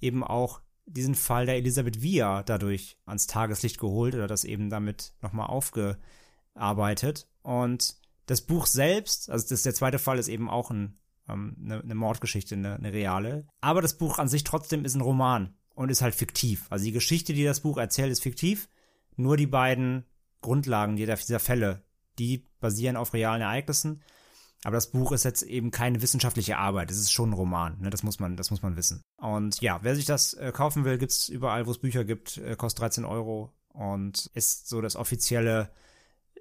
eben auch diesen Fall der Elisabeth Via dadurch ans Tageslicht geholt oder das eben damit nochmal aufgearbeitet. Und das Buch selbst, also das, der zweite Fall ist eben auch ein, ähm, eine, eine Mordgeschichte, eine, eine reale. Aber das Buch an sich trotzdem ist ein Roman und ist halt fiktiv. Also die Geschichte, die das Buch erzählt, ist fiktiv. Nur die beiden Grundlagen dieser, dieser Fälle, die basieren auf realen Ereignissen. Aber das Buch ist jetzt eben keine wissenschaftliche Arbeit. Es ist schon ein Roman. Ne? Das muss man, das muss man wissen. Und ja, wer sich das äh, kaufen will, gibt's überall, wo es Bücher gibt, äh, kostet 13 Euro und ist so das offizielle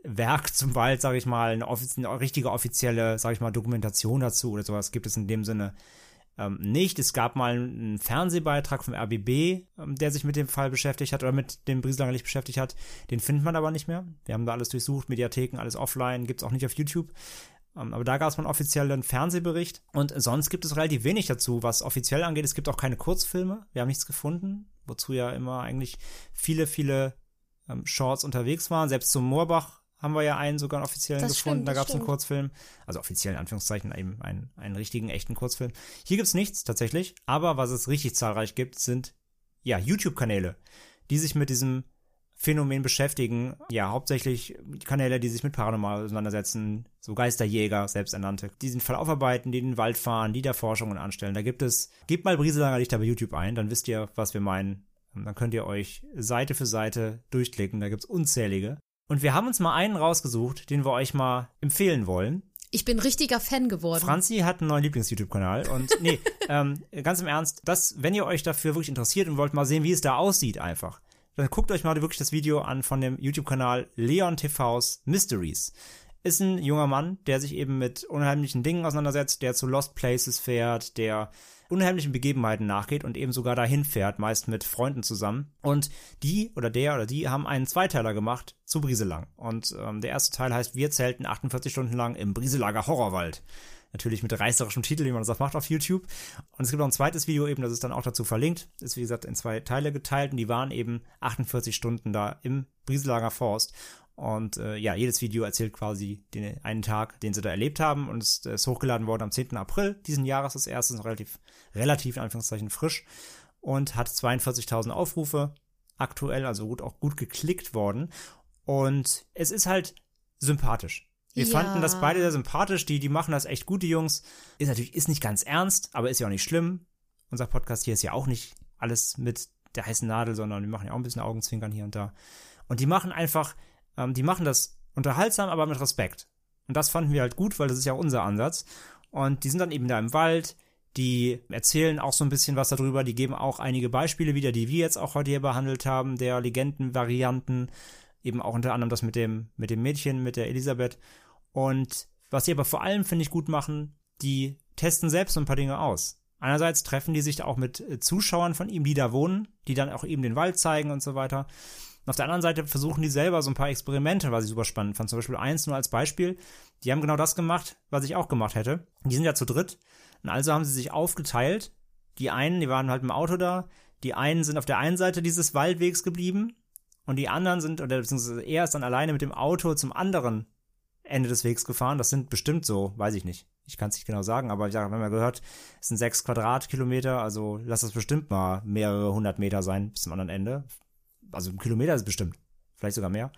Werk [laughs] zum Wald, sage ich mal, eine, offiz eine richtige offizielle, sage ich mal, Dokumentation dazu oder sowas gibt es in dem Sinne ähm, nicht. Es gab mal einen Fernsehbeitrag vom RBB, ähm, der sich mit dem Fall beschäftigt hat oder mit dem Brieslanger Licht beschäftigt hat. Den findet man aber nicht mehr. Wir haben da alles durchsucht, Mediatheken, alles offline, gibt's auch nicht auf YouTube. Ähm, aber da gab es mal einen offiziellen Fernsehbericht und sonst gibt es relativ wenig dazu, was offiziell angeht. Es gibt auch keine Kurzfilme. Wir haben nichts gefunden, wozu ja immer eigentlich viele, viele ähm, Shorts unterwegs waren. Selbst zum Moorbach haben wir ja einen sogar einen offiziellen Das gefunden. stimmt, da gab es einen. Kurzfilm. Also offiziell in Anführungszeichen eben einen, einen richtigen, echten Kurzfilm. Hier gibt's nichts tatsächlich, aber was es richtig zahlreich gibt, sind ja YouTube-Kanäle, die sich mit diesem Phänomen beschäftigen. Ja, hauptsächlich Kanäle, die sich mit Paranormal auseinandersetzen, so Geisterjäger, selbsternannte, die den Fall aufarbeiten, die in den Wald fahren, die da Forschungen anstellen. Da gibt es, gebt mal Brieselanger Lichter bei YouTube ein, dann wisst ihr, was wir meinen. Und Dann könnt ihr euch Seite für Seite durchklicken, da gibt's unzählige. Und wir haben uns mal einen rausgesucht, den wir euch mal empfehlen wollen. Ich bin richtiger Fan geworden. Franzi hat einen neuen Lieblings-YouTube-Kanal und nee, [laughs] ähm, ganz im Ernst, das, wenn ihr euch dafür wirklich interessiert und wollt mal sehen, wie es da aussieht einfach, dann guckt euch mal wirklich das Video an von dem YouTube-Kanal Leon TVs Mysteries. Ist ein junger Mann, der sich eben mit unheimlichen Dingen auseinandersetzt, der zu Lost Places fährt, der unheimlichen Begebenheiten nachgeht und eben sogar dahin fährt, meist mit Freunden zusammen. Und die oder der oder die haben einen Zweiteiler gemacht zu Brieselang. Und ähm, der erste Teil heißt Wir zelten 48 Stunden lang im Brieselager Horrorwald. Natürlich mit reißerischem Titel, wie man das auch macht auf YouTube. Und es gibt noch ein zweites Video eben, das ist dann auch dazu verlinkt. Ist wie gesagt in zwei Teile geteilt und die waren eben 48 Stunden da im Brieselager Forst. Und äh, ja, jedes Video erzählt quasi den einen Tag, den sie da erlebt haben. Und es ist hochgeladen worden am 10. April diesen Jahres, das erste, ist relativ, relativ in Anführungszeichen frisch. Und hat 42.000 Aufrufe aktuell, also gut, auch gut geklickt worden. Und es ist halt sympathisch. Wir Ja. fanden das beide sehr sympathisch. Die, die machen das echt gut, die Jungs. Ist natürlich, ist nicht ganz ernst, aber ist ja auch nicht schlimm. Unser Podcast hier ist ja auch nicht alles mit der heißen Nadel, sondern wir machen ja auch ein bisschen Augenzwinkern hier und da. Und die machen einfach, ähm, die machen das unterhaltsam, aber mit Respekt. Und das fanden wir halt gut, weil das ist ja auch unser Ansatz. Und die sind dann eben da im Wald, die erzählen auch so ein bisschen was darüber, die geben auch einige Beispiele wieder, die wir jetzt auch heute hier behandelt haben, der Legendenvarianten, eben auch unter anderem das mit dem, mit dem Mädchen, mit der Elisabeth. Und was sie aber vor allem, finde ich, gut machen, die testen selbst so ein paar Dinge aus. Einerseits treffen die sich auch mit äh, Zuschauern von ihm, die da wohnen, die dann auch eben den Wald zeigen und so weiter. Und auf der anderen Seite versuchen die selber so ein paar Experimente, was ich super spannend fand. Zum Beispiel eins nur als Beispiel. Die haben genau das gemacht, was ich auch gemacht hätte. Die sind ja zu dritt. Und also haben sie sich aufgeteilt. Die einen, die waren halt im Auto da. Die einen sind auf der einen Seite dieses Waldwegs geblieben. Und die anderen sind, oder beziehungsweise er ist dann alleine mit dem Auto zum anderen Ende des Wegs gefahren. Das sind bestimmt so, weiß ich nicht. Ich kann es nicht genau sagen, aber ja, wir haben ja gehört, es sind sechs Quadratkilometer, also lass das bestimmt mal mehrere hundert Meter sein bis zum anderen Ende. Also ein Kilometer ist bestimmt, vielleicht sogar mehr.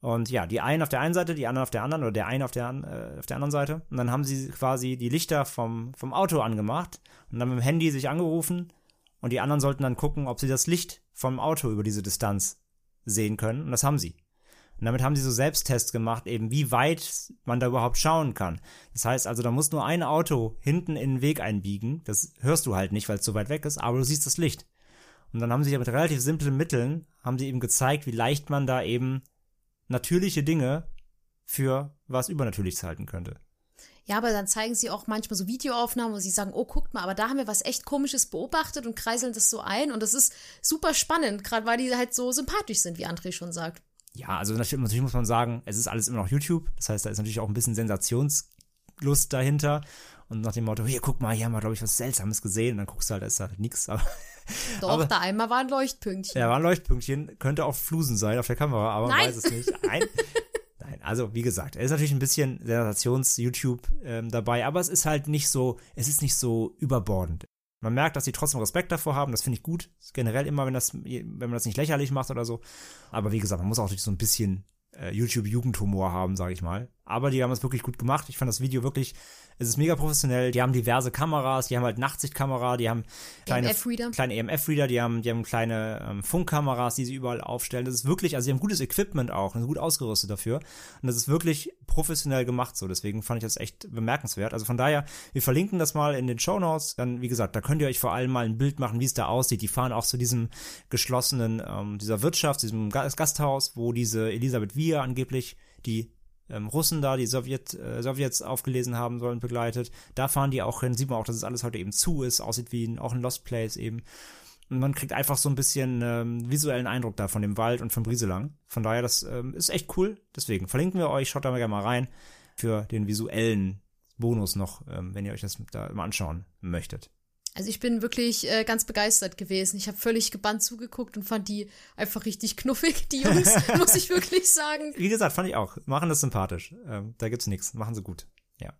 Und ja, die einen auf der einen Seite, die anderen auf der anderen oder der eine auf der, äh, auf der anderen Seite. Und dann haben sie quasi die Lichter vom, vom Auto angemacht und dann mit dem Handy sich angerufen und die anderen sollten dann gucken, ob sie das Licht vom Auto über diese Distanz sehen können und das haben sie. Und damit haben sie so Selbsttests gemacht, eben wie weit man da überhaupt schauen kann. Das heißt also, da muss nur ein Auto hinten in den Weg einbiegen. Das hörst du halt nicht, weil es so weit weg ist, aber du siehst das Licht. Und dann haben sie ja mit relativ simplen Mitteln, haben sie eben gezeigt, wie leicht man da eben natürliche Dinge für was Übernatürliches halten könnte. Ja, aber dann zeigen sie auch manchmal so Videoaufnahmen, wo sie sagen, oh, guckt mal, aber da haben wir was echt Komisches beobachtet und kreiseln das so ein. Und das ist super spannend, gerade weil die halt so sympathisch sind, wie André schon sagt. Ja, also natürlich, muss man sagen, es ist alles immer noch YouTube. Das heißt, da ist natürlich auch ein bisschen Sensationslust dahinter. Und nach dem Motto, hier, guck mal, hier haben wir, glaube ich, was Seltsames gesehen. Und dann guckst du halt, da ist halt nichts. Aber, [laughs] Doch, aber, da einmal war ein Leuchtpünktchen. Ja, war ein Leuchtpünktchen. Könnte auch Flusen sein auf der Kamera, aber man Nein. weiß es nicht. Nein. [laughs] Also wie gesagt, er ist natürlich ein bisschen Sensations-YouTube ähm, dabei, aber es ist halt nicht so, es ist nicht so überbordend. Man merkt, dass sie trotzdem Respekt davor haben, das finde ich gut. Generell immer, wenn das, wenn man das nicht lächerlich macht oder so. Aber wie gesagt, man muss auch so ein bisschen äh, YouTube-Jugendhumor haben, sage ich mal. Aber die haben es wirklich gut gemacht. Ich fand das Video wirklich, es ist mega professionell. Die haben diverse Kameras, die haben halt Nachtsichtkamera, die haben kleine EMF-Reader. kleine EMF-Reader, die haben, die haben kleine ähm, Funkkameras, die sie überall aufstellen. Das ist wirklich, also sie haben gutes Equipment auch, sind gut ausgerüstet dafür. Und das ist wirklich professionell gemacht so. Deswegen fand ich das echt bemerkenswert. Also von daher, wir verlinken das mal in den Show Notes. Dann, wie gesagt, da könnt ihr euch vor allem mal ein Bild machen, wie es da aussieht. Die fahren auch zu diesem geschlossenen, ähm, dieser Wirtschaft, diesem Ga- Gasthaus, wo diese Elisabeth Wier angeblich die ähm, Russen da, die Sowjet, äh, Sowjets aufgelesen haben sollen, begleitet. Da fahren die auch hin, sieht man auch, dass es alles heute eben zu ist, aussieht wie ein, auch ein Lost Place eben. Und man kriegt einfach so ein bisschen ähm, visuellen Eindruck da von dem Wald und von Brieselang. Von daher, das ähm, ist echt cool. Deswegen verlinken wir euch, schaut da mal gerne mal rein für den visuellen Bonus noch, ähm, wenn ihr euch das da mal anschauen möchtet. Also ich bin wirklich äh, ganz begeistert gewesen. Ich habe völlig gebannt zugeguckt und fand die einfach richtig knuffig, die Jungs, [laughs] muss ich wirklich sagen. Wie gesagt, fand ich auch. Machen das sympathisch. Ähm, da gibt's nichts. Machen sie gut. Ja.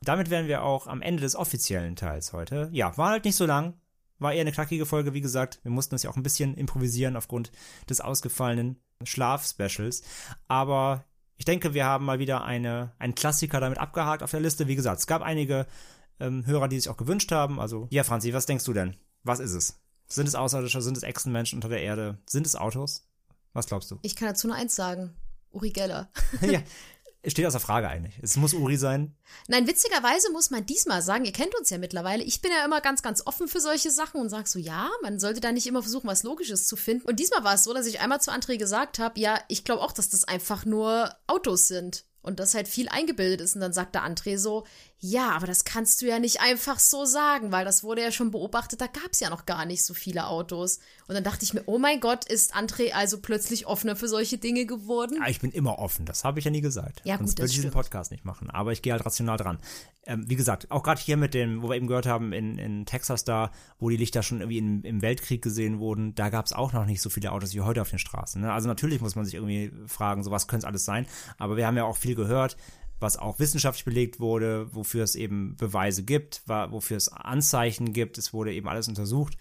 Damit wären wir auch am Ende des offiziellen Teils heute. Ja, war halt nicht so lang. War eher eine knackige Folge, wie gesagt. Wir mussten uns ja auch ein bisschen improvisieren aufgrund des ausgefallenen Schlaf-Specials. Aber ich denke, wir haben mal wieder eine, einen Klassiker damit abgehakt auf der Liste. Wie gesagt, es gab einige ähm, Hörer, die sich auch gewünscht haben. Also, ja, Franzi, was denkst du denn? Was ist es? Sind es Außerirdische? Sind es Echsenmenschen unter der Erde? Sind es Autos? Was glaubst du? Ich kann dazu nur eins sagen. Uri Geller. [laughs] ja, [laughs] es steht außer Frage eigentlich. Es muss Uri sein. Nein, witzigerweise muss man diesmal sagen, ihr kennt uns ja mittlerweile. Ich bin ja immer ganz, ganz offen für solche Sachen und sag so, ja, man sollte da nicht immer versuchen, was Logisches zu finden. Und diesmal war es so, dass ich einmal zu André gesagt habe, ja, ich glaube auch, dass das einfach nur Autos sind. Und das halt viel eingebildet ist. Und dann sagt der André so, ja, aber das kannst du ja nicht einfach so sagen, weil das wurde ja schon beobachtet, da gab es ja noch gar nicht so viele Autos. Und dann dachte ich mir, oh mein Gott, ist André also plötzlich offener für solche Dinge geworden? Ja, ich bin immer offen, das habe ich ja nie gesagt. Ja, gut, Sonst das würde ich diesen stimmt. Podcast nicht machen. Aber ich gehe halt rational dran. Ähm, wie gesagt, auch gerade hier mit dem, wo wir eben gehört haben, in, in Texas da, wo die Lichter schon irgendwie in, im Weltkrieg gesehen wurden, da gab es auch noch nicht so viele Autos wie heute auf den Straßen. Ne? Also natürlich muss man sich irgendwie fragen, so was könnte es alles sein. Aber wir haben ja auch viel gehört, was auch wissenschaftlich belegt wurde, wofür es eben Beweise gibt, wofür es Anzeichen gibt. Es wurde eben alles untersucht.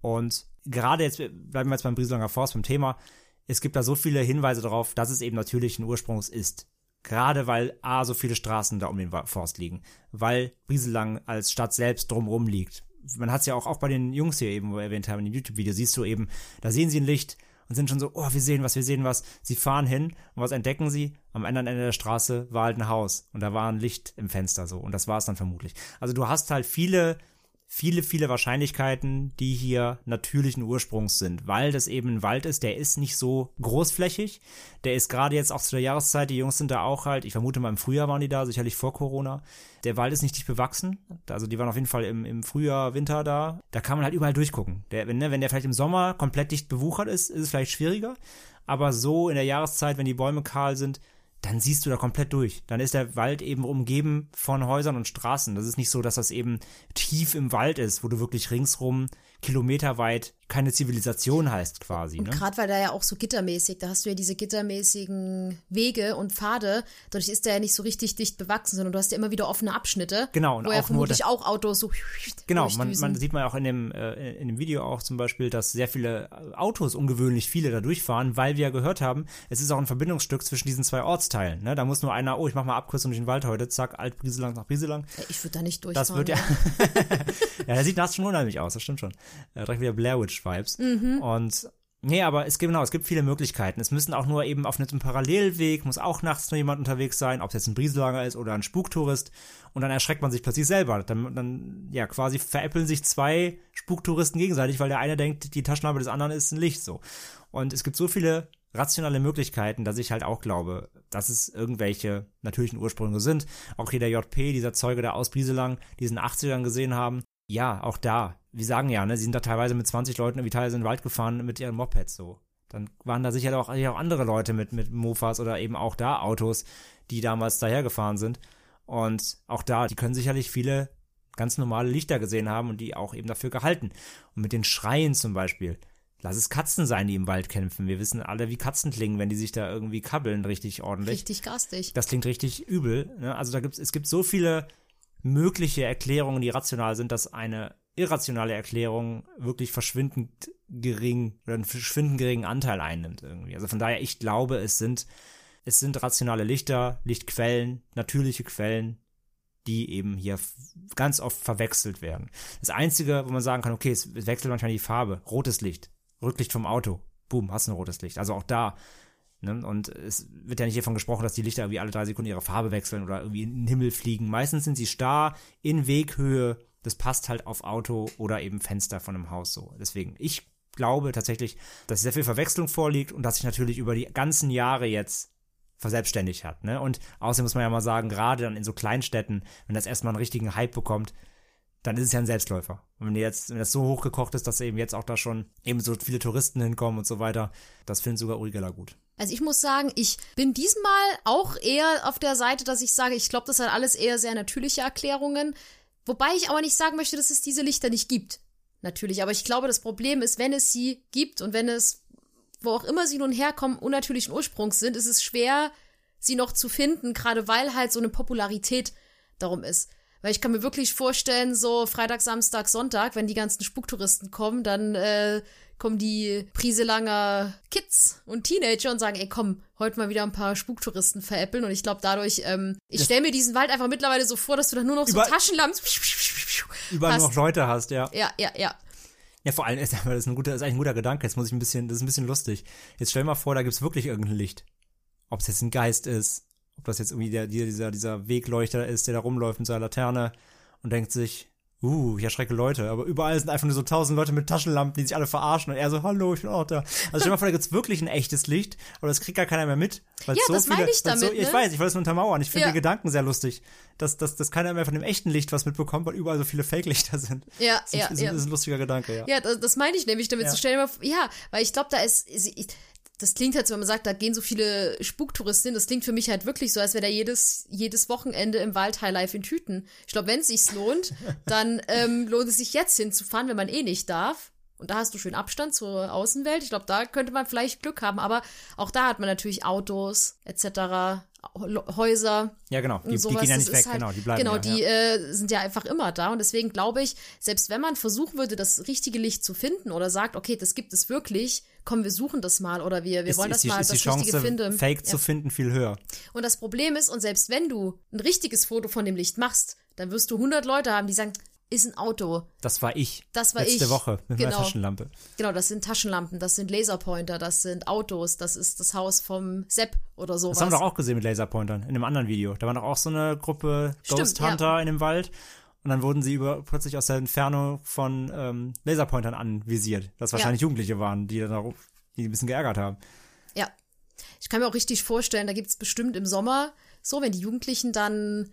Und gerade jetzt, bleiben wir jetzt beim Brieselanger Forst, beim Thema, es gibt da so viele Hinweise darauf, dass es eben natürlichen Ursprungs ist. Gerade weil A, so viele Straßen da um den Forst liegen, weil Brieselang als Stadt selbst drumrum liegt. Man hat es ja auch, auch bei den Jungs hier eben, erwähnt haben, in dem YouTube-Video, siehst du eben, da sehen sie ein Licht und sind schon so, oh, wir sehen was, wir sehen was. Sie fahren hin und was entdecken sie? Am anderen Ende der Straße war halt ein Haus und da war ein Licht im Fenster so und das war es dann vermutlich. Also du hast halt viele viele, viele Wahrscheinlichkeiten, die hier natürlichen Ursprungs sind, weil das eben ein Wald ist, der ist nicht so großflächig, der ist gerade jetzt auch zu der Jahreszeit, die Jungs sind da auch halt, ich vermute mal im Frühjahr waren die da, sicherlich vor Corona. Der Wald ist nicht dicht bewachsen, also die waren auf jeden Fall im, im Frühjahr, Winter da, da kann man halt überall durchgucken. Der, wenn, ne, wenn der vielleicht im Sommer komplett dicht bewuchert ist, ist es vielleicht schwieriger, aber so in der Jahreszeit, wenn die Bäume kahl sind, dann siehst du da komplett durch. Dann ist der Wald eben umgeben von Häusern und Straßen. Das ist nicht so, dass das eben tief im Wald ist, wo du wirklich ringsrum kilometerweit keine Zivilisation heißt quasi. Und Ne? gerade weil da ja auch so gittermäßig, da hast du ja diese gittermäßigen Wege und Pfade, dadurch ist der ja nicht so richtig dicht bewachsen, sondern du hast ja immer wieder offene Abschnitte. Genau, und wo ja auch nur vermutlich auch Autos so Genau, man, man sieht man auch in dem, äh, in dem Video auch zum Beispiel, dass sehr viele äh, Autos, ungewöhnlich viele, da durchfahren, weil wir ja gehört haben, es ist auch ein Verbindungsstück zwischen diesen zwei Ortsteilen. Ne? Da muss nur einer, oh, ich mach mal Abkürzung durch den Wald heute, zack, alt Brieselang nach Brieselang. Ja, ich würde da nicht durchfahren. Das wird ja. [laughs] ja, der sieht nachts schon unheimlich aus, das stimmt schon. Äh, direkt wieder Blair Witch Vibes. Und Nee, aber es gibt genau, es gibt viele Möglichkeiten. Es müssen auch nur eben auf einem Parallelweg, muss auch nachts nur jemand unterwegs sein, ob es jetzt ein Brieselanger ist oder ein Spuktourist. Und dann erschreckt man sich plötzlich selber. Dann, dann ja, quasi veräppeln sich zwei Spuktouristen gegenseitig, weil der eine denkt, die Taschenlampe des anderen ist ein Licht so. Und es gibt so viele rationale Möglichkeiten, dass ich halt auch glaube, dass es irgendwelche natürlichen Ursprünge sind. Auch hier der JP, dieser Zeuge der aus Brieselang, die es in den 80ern gesehen haben, ja, auch da, wir sagen ja, ne, sie sind da teilweise mit 20 Leuten irgendwie teilweise in den Wald gefahren mit ihren Mopeds so. Dann waren da sicher auch, auch andere Leute mit, mit Mofas oder eben auch da Autos, die damals dahergefahren sind. Und auch da, die können sicherlich viele ganz normale Lichter gesehen haben und die auch eben dafür gehalten. Und mit den Schreien zum Beispiel. Lass es Katzen sein, die im Wald kämpfen. Wir wissen alle, wie Katzen klingen, wenn die sich da irgendwie kabbeln, richtig ordentlich. Richtig garstig. Das klingt richtig übel. Ne? Also da gibt's, es gibt so viele mögliche Erklärungen, die rational sind, dass eine irrationale Erklärung wirklich verschwindend gering oder einen verschwindend geringen Anteil einnimmt irgendwie. Also von daher, ich glaube, es sind, es sind rationale Lichter, Lichtquellen, natürliche Quellen, die eben hier ganz oft verwechselt werden. Das Einzige, wo man sagen kann, okay, es wechselt manchmal die Farbe. Rotes Licht, Rücklicht vom Auto, boom, hast ein rotes Licht. Also auch da Ne? Und es wird ja nicht hiervon gesprochen, dass die Lichter irgendwie alle drei Sekunden ihre Farbe wechseln oder irgendwie in den Himmel fliegen. Meistens sind sie starr in Weghöhe. Das passt halt auf Auto oder eben Fenster von einem Haus so. Deswegen, ich glaube tatsächlich, dass sehr viel Verwechslung vorliegt und dass sich natürlich über die ganzen Jahre jetzt verselbstständigt hat. Ne? Und außerdem muss man ja mal sagen, gerade dann in so Kleinstädten, wenn das erstmal einen richtigen Hype bekommt, dann ist es ja ein Selbstläufer. Und wenn jetzt, wenn das so hochgekocht ist, dass eben jetzt auch da schon eben so viele Touristen hinkommen und so weiter, das findet sogar Uri Geller gut. Also ich muss sagen, ich bin diesmal auch eher auf der Seite, dass ich sage, ich glaube, das sind alles eher sehr natürliche Erklärungen. Wobei ich aber nicht sagen möchte, dass es diese Lichter nicht gibt. Natürlich. Aber ich glaube, das Problem ist, wenn es sie gibt und wenn es, wo auch immer sie nun herkommen, unnatürlichen Ursprungs sind, ist es schwer, sie noch zu finden, gerade weil halt so eine Popularität darum ist. Weil ich kann mir wirklich vorstellen, so Freitag, Samstag, Sonntag, wenn die ganzen Spuktouristen kommen, dann äh, kommen die Priselanger Kids und Teenager und sagen, ey komm, heute mal wieder ein paar Spuktouristen veräppeln. Und ich glaube dadurch, ähm, ich stelle mir diesen Wald einfach mittlerweile so vor, dass du dann nur noch so Taschenlampen überall noch Leute hast, ja. Ja, ja, ja. Ja, vor allem [laughs] ist das, ein guter, das ist eigentlich ein guter Gedanke. Jetzt muss ich ein bisschen, das ist ein bisschen lustig. Jetzt stell mal vor, da gibt's wirklich irgendein Licht. Ob es jetzt ein Geist ist, ob das jetzt irgendwie der, dieser, dieser Wegleuchter ist, der da rumläuft mit seiner Laterne und denkt sich, uh, ich erschrecke Leute, aber überall sind einfach nur so tausend Leute mit Taschenlampen, die sich alle verarschen und er so, hallo, ich bin auch da. Also stell dir mal vor, da gibt's wirklich ein echtes Licht, aber das kriegt gar keiner mehr mit. Weil ja, so das viele, meine ich damit, so, ne? Ich weiß, ich wollte es nur untermauern. Ich finde ja. die Gedanken sehr lustig, dass, dass, dass keiner mehr von dem echten Licht was mitbekommt, weil überall so viele Fake-Lichter sind. Ja, das ja, ist, ja. Das ist ein lustiger Gedanke, ja. Ja, das, das meine ich nämlich damit ja. zu stellen. Ja, weil ich glaube, da ist, ich, das klingt halt, wenn man sagt, da gehen so viele Spuktouristen hin, das klingt für mich halt wirklich so, als wäre da jedes, jedes Wochenende im Wald Highlife in Tüten. Ich glaube, wenn es sich lohnt, [laughs] dann ähm, lohnt es sich jetzt hinzufahren, wenn man eh nicht darf. Und da hast du schön Abstand zur Außenwelt. Ich glaube, da könnte man vielleicht Glück haben. Aber auch da hat man natürlich Autos etc., Häuser. Ja, genau. Die, die gehen ja nicht weg, halt, genau. Die bleiben Genau, ja, die ja. Äh, sind ja einfach immer da. Und deswegen glaube ich, selbst wenn man versuchen würde, das richtige Licht zu finden oder sagt, okay, das gibt es wirklich, komm, wir suchen das mal oder wir, wir ist, wollen das die, mal, ist das die Chance, Richtige finden. Fake ja. zu finden, viel höher. Und das Problem ist, und selbst wenn du ein richtiges Foto von dem Licht machst, dann wirst du 100 Leute haben, die sagen, ist ein Auto. Das war ich. Das war Letzte ich. Letzte Woche mit genau. meiner Taschenlampe. Genau, das sind Taschenlampen, das sind Laserpointer, das sind Autos, das ist das Haus vom Sepp oder sowas. Das haben wir doch auch gesehen mit Laserpointern in einem anderen Video. Da war doch auch so eine Gruppe Stimmt, Ghost Hunter ja. in dem Wald. Und dann wurden sie über, plötzlich aus der Entfernung von ähm, Laserpointern anvisiert. Das wahrscheinlich ja. Jugendliche waren, die dann auch, die ein bisschen geärgert haben. Ja. Ich kann mir auch richtig vorstellen, da gibt es bestimmt im Sommer so, wenn die Jugendlichen dann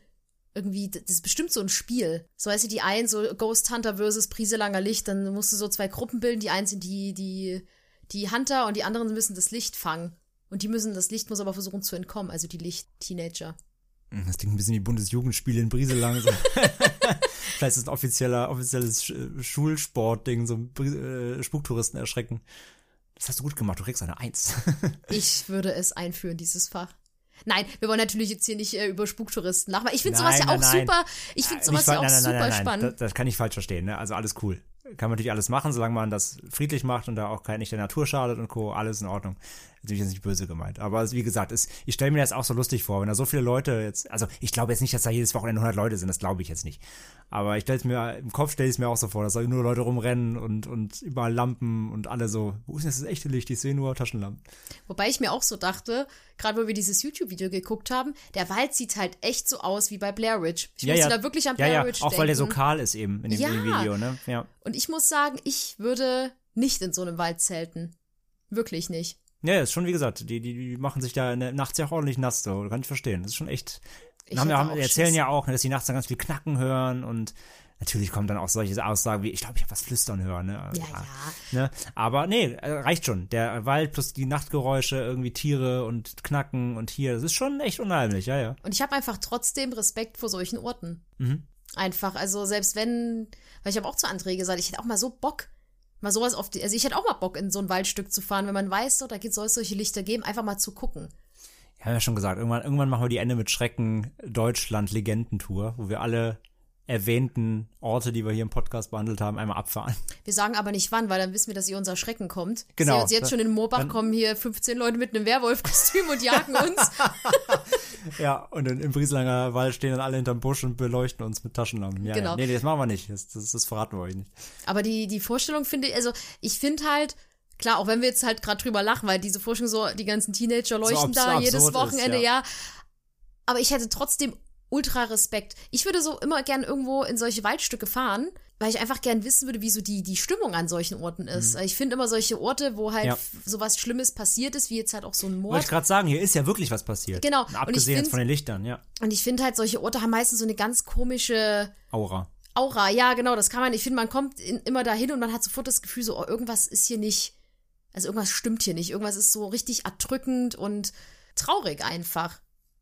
irgendwie, das ist bestimmt so ein Spiel. So weißt du, die einen, so Ghost Hunter versus Priselanger Licht, dann musst du so zwei Gruppen bilden. Die einen sind die, die, die Hunter und die anderen müssen das Licht fangen. Und die müssen, das Licht muss aber versuchen zu entkommen, also die Licht-Teenager. Hm, das klingt ein bisschen wie Bundesjugendspiele in Brieselang. [laughs] Vielleicht ist es ein offizieller, offizielles Schulsportding, so äh, Spuktouristen erschrecken. Das hast du gut gemacht, du kriegst eine Eins. [laughs] ich würde es einführen, dieses Fach. Nein, wir wollen natürlich jetzt hier nicht äh, über Spuktouristen lachen. Ich finde Nein, sowas ja auch nein. super. Ich finde sowas Nicht ja auch super spannend. Das, das kann ich falsch verstehen, ne? Also alles cool. Kann man natürlich alles machen, solange man das friedlich macht und da auch nicht der Natur schadet und Co. Alles in Ordnung. Natürlich ist nicht böse gemeint. Aber wie gesagt, es, ich stelle mir das auch so lustig vor, wenn da so viele Leute jetzt, also ich glaube jetzt nicht, dass da jedes Wochenende 100 Leute sind, das glaube ich jetzt nicht. Aber ich stelle es mir, im Kopf stelle ich es mir auch so vor, dass da nur Leute rumrennen und, und überall Lampen und alle so, wo ist denn das echte Licht? Ich sehe nur Taschenlampen. Wobei ich mir auch so dachte, gerade wo wir dieses YouTube-Video geguckt haben, der Wald sieht halt echt so aus wie bei Blair Witch. Ich musste da wirklich an ja, Blair ja, Witch auch denken. weil der so kahl ist eben in dem Ja. Video, ne? Ja. Und ich muss sagen, ich würde nicht in so einem Wald zelten. Wirklich nicht. Ja, ist schon wie gesagt, die, die, die machen sich da nachts ja auch ordentlich nass, so, kann ich verstehen. Das ist schon echt. Haben, haben, erzählen Schiss. ja auch, ne, dass die nachts dann ganz viel Knacken hören und natürlich kommen dann auch solche Aussagen wie, ich glaube, ich habe was flüstern hören, ne? Ja, ja. Ne? Aber nee, äh, reicht schon. Der Wald plus die Nachtgeräusche, irgendwie Tiere und Knacken und hier, das ist schon echt unheimlich, ja, ja. Und ich habe einfach trotzdem Respekt vor solchen Orten. Mhm. Einfach, also selbst wenn, weil ich habe auch zu André gesagt, ich hätte auch mal so Bock, mal sowas auf die, also ich hätte auch mal Bock, in so ein Waldstück zu fahren, wenn man weiß, so, da soll es solche Lichter geben, einfach mal zu gucken. Wir haben ja schon gesagt, irgendwann, irgendwann machen wir die Ende mit Schrecken Deutschland Legendentour, wo wir alle erwähnten Orte, die wir hier im Podcast behandelt haben, einmal abfahren. Wir sagen aber nicht wann, weil dann wissen wir, dass ihr unser Schrecken kommt. Genau. uns jetzt schon in Moorbach kommen hier 15 Leute mit einem Werwolf-Kostüm und jagen uns. [laughs] Ja, und in, im Brieselanger Wald stehen dann alle hinterm Busch und beleuchten uns mit Taschenlampen. Ja, Genau. ja. Nee, das machen wir nicht. Das, das, das verraten wir euch nicht. Aber die, die Vorstellung finde ich, also ich finde halt, klar, auch wenn wir jetzt halt gerade drüber lachen, weil diese Vorstellung so, die ganzen Teenager leuchten abs- da jedes absurd ist, Wochenende, ja. ja. Aber ich hätte trotzdem ultra Respekt. Ich würde so immer gern irgendwo in solche Waldstücke fahren, weil ich einfach gern wissen würde, wie so die, die Stimmung an solchen Orten ist. Ich finde immer solche Orte, wo halt Mhm. Ja. sowas Schlimmes passiert ist, wie jetzt halt auch so ein Wollte Mord. ich gerade sagen, hier ist ja wirklich was passiert. Genau. Ich abgesehen jetzt find- von den Lichtern, ja. Und ich finde halt, solche Orte haben meistens so eine ganz komische Aura. Aura. Ja, genau, das kann man. Ich finde, man kommt in, immer dahin und man hat sofort das Gefühl, so, oh, irgendwas ist hier nicht. Also irgendwas stimmt hier nicht. Irgendwas ist so richtig erdrückend und traurig einfach.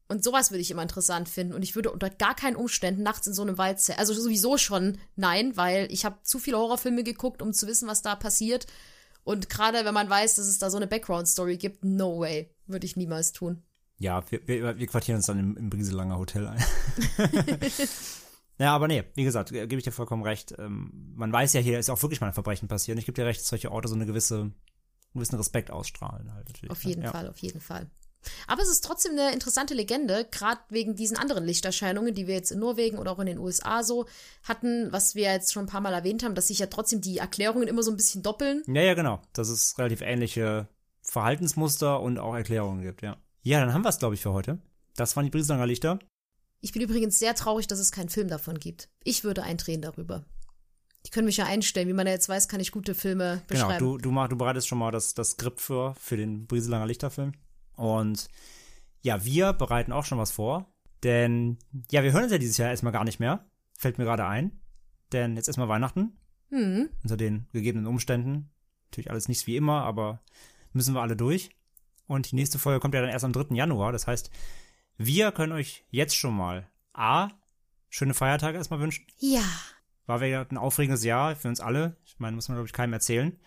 Und sowas würde ich immer interessant finden. Und ich würde unter gar keinen Umständen nachts in so einem Wald zelten. Also sowieso schon nein, weil ich habe zu viele Horrorfilme geguckt, um zu wissen, was da passiert. Und gerade wenn man weiß, dass es da so eine Background-Story gibt, no way. Würde ich niemals tun. Ja, wir, wir, wir quartieren uns dann im, im Brieselanger Hotel ein. [laughs] ja, aber nee, wie gesagt, äh, gebe ich dir vollkommen recht. Ähm, man weiß ja, hier ist auch wirklich mal ein Verbrechen passiert. Und ich gebe dir recht, dass solche Orte so eine gewisse, einen gewissen Respekt ausstrahlen halt. Auf ne? jeden ja. Fall, auf jeden Fall. Aber es ist trotzdem eine interessante Legende, gerade wegen diesen anderen Lichterscheinungen, die wir jetzt in Norwegen oder auch in den USA so hatten, was wir jetzt schon ein paar Mal erwähnt haben, dass sich ja trotzdem die Erklärungen immer so ein bisschen doppeln. Ja, ja, genau. Dass es relativ ähnliche Verhaltensmuster und auch Erklärungen gibt, ja. Ja, dann haben wir es, glaube ich, für heute. Das waren die Brieselanger Lichter. Ich bin übrigens sehr traurig, dass es keinen Film davon gibt. Ich würde eindrehen darüber. Die können mich ja einstellen. Wie man ja jetzt weiß, kann ich gute Filme Genau, beschreiben. du, du, mach, du bereitest schon mal das, das Skript für, für den Brieselanger Lichterfilm. Und ja, wir bereiten auch schon was vor. Denn, ja, wir hören uns ja dieses Jahr erstmal gar nicht mehr. Fällt mir gerade ein. Denn jetzt erstmal Weihnachten. hm. Unter den gegebenen Umständen. Natürlich alles nicht wie immer, aber müssen wir alle durch. Und die nächste Folge kommt ja dann erst am 3. Januar. Das heißt, wir können euch jetzt schon mal A, schöne Feiertage erstmal wünschen. Ja. War wieder ein aufregendes Jahr für uns alle. Ich meine, muss man, glaube ich, keinem erzählen.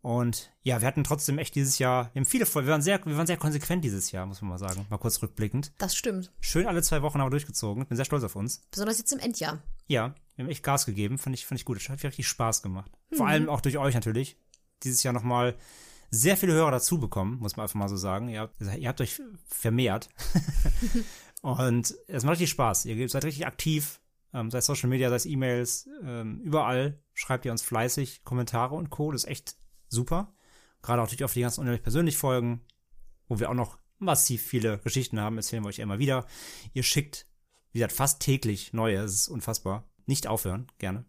Und ja, wir hatten trotzdem echt dieses Jahr, wir haben viele Folgen, wir waren sehr, wir waren sehr konsequent dieses Jahr, muss man mal sagen. Mal kurz rückblickend. Das stimmt. Schön alle zwei Wochen haben wir durchgezogen. Bin sehr stolz auf uns. Besonders jetzt im Endjahr. Ja, wir haben echt Gas gegeben. Fand ich, fand ich gut. Es hat richtig Spaß gemacht. Vor allem auch durch euch natürlich. Dieses Jahr nochmal sehr viele Hörer dazu bekommen, muss man einfach mal so sagen. Ihr habt, ihr habt euch vermehrt. [laughs] Und es macht richtig Spaß. Ihr seid richtig aktiv. Ähm, sei es Social Media, sei es E-Mails, ähm, überall schreibt ihr uns fleißig Kommentare und Co. Das ist echt super. Gerade auch natürlich auf die ganzen unheimlich persönlich Folgen, wo wir auch noch massiv viele Geschichten haben, erzählen wir euch immer wieder. Ihr schickt, wie gesagt, fast täglich neue. Es ist unfassbar. Nicht aufhören, gerne.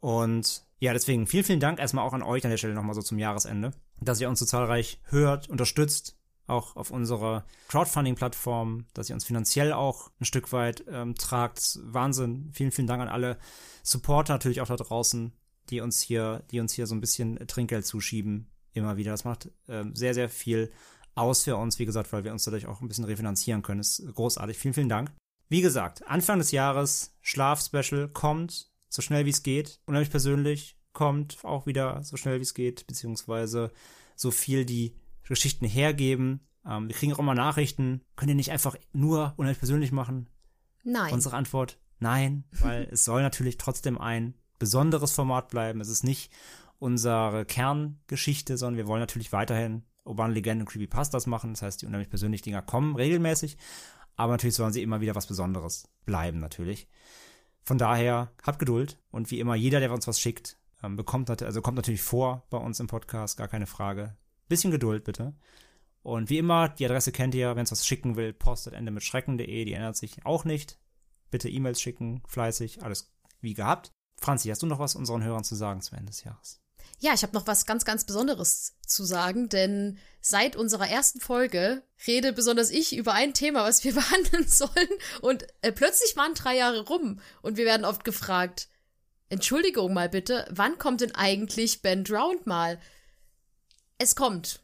Und ja, deswegen vielen, vielen Dank erstmal auch an euch an der Stelle nochmal so zum Jahresende, dass ihr uns so zahlreich hört, unterstützt, auch auf unserer Crowdfunding-Plattform, dass ihr uns finanziell auch ein Stück weit ähm, tragt. Wahnsinn. Vielen, vielen Dank an alle Supporter natürlich auch da draußen, die uns hier, die uns hier so ein bisschen Trinkgeld zuschieben. Immer wieder. Das macht ähm, sehr, sehr viel aus für uns, wie gesagt, weil wir uns dadurch auch ein bisschen refinanzieren können. Das ist großartig. Vielen, vielen Dank. Wie gesagt, Anfang des Jahres, Schlaf-Special kommt, so schnell wie es geht. Unheimlich persönlich kommt auch wieder so schnell wie es geht, beziehungsweise so viel die Geschichten hergeben. Ähm, wir kriegen auch immer Nachrichten. Könnt ihr nicht einfach nur unheimlich persönlich machen? Nein. Unsere Antwort, nein, weil [laughs] es soll natürlich trotzdem ein besonderes Format bleiben. Es ist nicht unsere Kerngeschichte, sondern wir wollen natürlich weiterhin urbanen Legenden und Creepypastas machen. Das heißt, die unheimlich persönlichen Dinger kommen regelmäßig. Aber natürlich sollen sie immer wieder was Besonderes bleiben, natürlich. Von daher, habt Geduld. Und wie immer, jeder, der uns was schickt, ähm, bekommt, also kommt natürlich vor bei uns im Podcast, gar keine Frage. Bisschen Geduld, bitte. Und wie immer, die Adresse kennt ihr, wenn es was schicken will, postetende mit schrecken.de, die ändert sich auch nicht. Bitte E-Mails schicken, fleißig, alles wie gehabt. Franzi, hast du noch was unseren Hörern zu sagen zum Ende des Jahres? Ja, ich habe noch was ganz, ganz Besonderes zu sagen, denn seit unserer ersten Folge rede besonders ich über ein Thema, was wir [laughs] behandeln sollen. Und äh, plötzlich waren drei Jahre rum und wir werden oft gefragt, Entschuldigung mal bitte, wann kommt denn eigentlich Ben Drowned mal? Es kommt.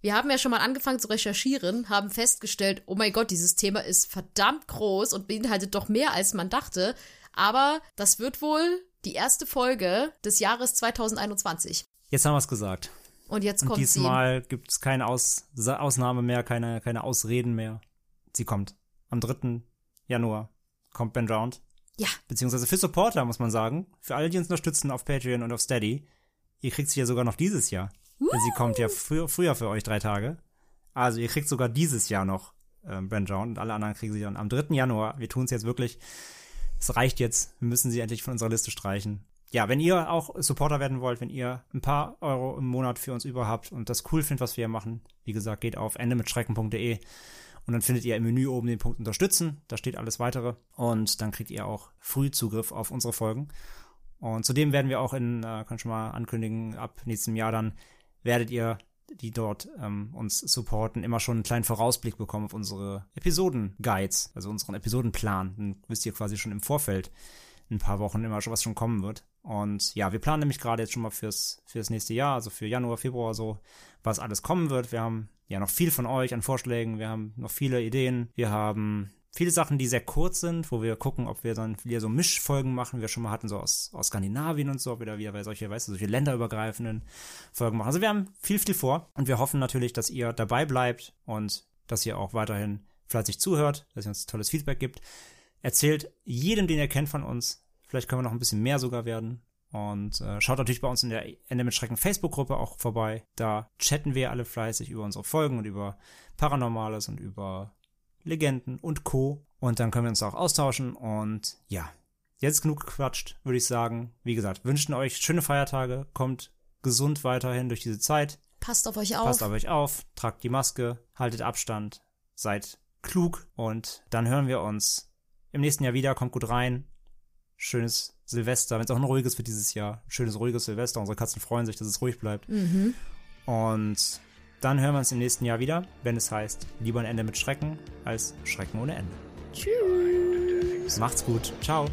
Wir haben ja schon mal angefangen zu recherchieren, haben festgestellt, oh mein Gott, dieses Thema ist verdammt groß und beinhaltet doch mehr, als man dachte. Aber das wird wohl die erste Folge des Jahres 2021. Jetzt haben wir es gesagt. Und jetzt kommt Und diesmal gibt es keine Aus Ausnahme mehr, keine, keine Ausreden mehr. Sie kommt. Am 3. Januar kommt Ben Round. Ja. Beziehungsweise für Supporter, muss man sagen. Für alle, die uns unterstützen auf Patreon und auf Steady. Ihr kriegt sie ja sogar noch dieses Jahr. Denn sie kommt ja frü früher für euch drei Tage. Also ihr kriegt sogar dieses Jahr noch ähm, Ben Brown und alle anderen kriegen sie dann am 3. Januar. Wir tun es jetzt wirklich. Es reicht jetzt. Wir müssen sie endlich von unserer Liste streichen. Ja, wenn ihr auch Supporter werden wollt, wenn ihr ein paar Euro im Monat für uns über habt und das cool findet, was wir hier machen, wie gesagt, geht auf endemitschrecken.de und dann findet ihr im Menü oben den Punkt Unterstützen. Da steht alles weitere. Und dann kriegt ihr auch früh Zugriff auf unsere Folgen. Und zudem werden wir auch in, äh, kann ich schon mal ankündigen, ab nächstem Jahr dann werdet ihr, die dort ähm, uns supporten, immer schon einen kleinen Vorausblick bekommen auf unsere Episoden-Guides, also unseren Episodenplan. Dann wisst ihr quasi schon im Vorfeld ein paar Wochen immer schon, was schon kommen wird. Und ja, wir planen nämlich gerade jetzt schon mal fürs, fürs nächste Jahr, also für Januar, Februar so, was alles kommen wird. Wir haben ja noch viel von euch an Vorschlägen, wir haben noch viele Ideen, wir haben viele Sachen, die sehr kurz sind, wo wir gucken, ob wir dann wieder so Mischfolgen machen, wie wir schon mal hatten, so aus, aus Skandinavien und so, ob wir da wieder solche, weißt du, solche länderübergreifenden Folgen machen. Also wir haben viel, viel vor und wir hoffen natürlich, dass ihr dabei bleibt und dass ihr auch weiterhin fleißig zuhört, dass ihr uns tolles Feedback gibt. Erzählt jedem, den ihr kennt von uns. Vielleicht können wir noch ein bisschen mehr sogar werden. Und äh, schaut natürlich bei uns in der Ende mit Schrecken Facebook-Gruppe auch vorbei. Da chatten wir alle fleißig über unsere Folgen und über Paranormales und über Legenden und Co. Und dann können wir uns auch austauschen. Und ja, jetzt genug gequatscht, würde ich sagen. Wie gesagt, wünschen euch schöne Feiertage, kommt gesund weiterhin durch diese Zeit. Passt auf euch auf. Passt auf euch auf, tragt die Maske, haltet Abstand, seid klug und dann hören wir uns im nächsten Jahr wieder. Kommt gut rein. Schönes Silvester, wenn es auch ein ruhiges wird dieses Jahr. Schönes, ruhiges Silvester. Unsere Katzen freuen sich, dass es ruhig bleibt. Mhm. Und dann hören wir uns im nächsten Jahr wieder, wenn es heißt, lieber ein Ende mit Schrecken als Schrecken ohne Ende. Tschüss. Macht's gut. Ciao.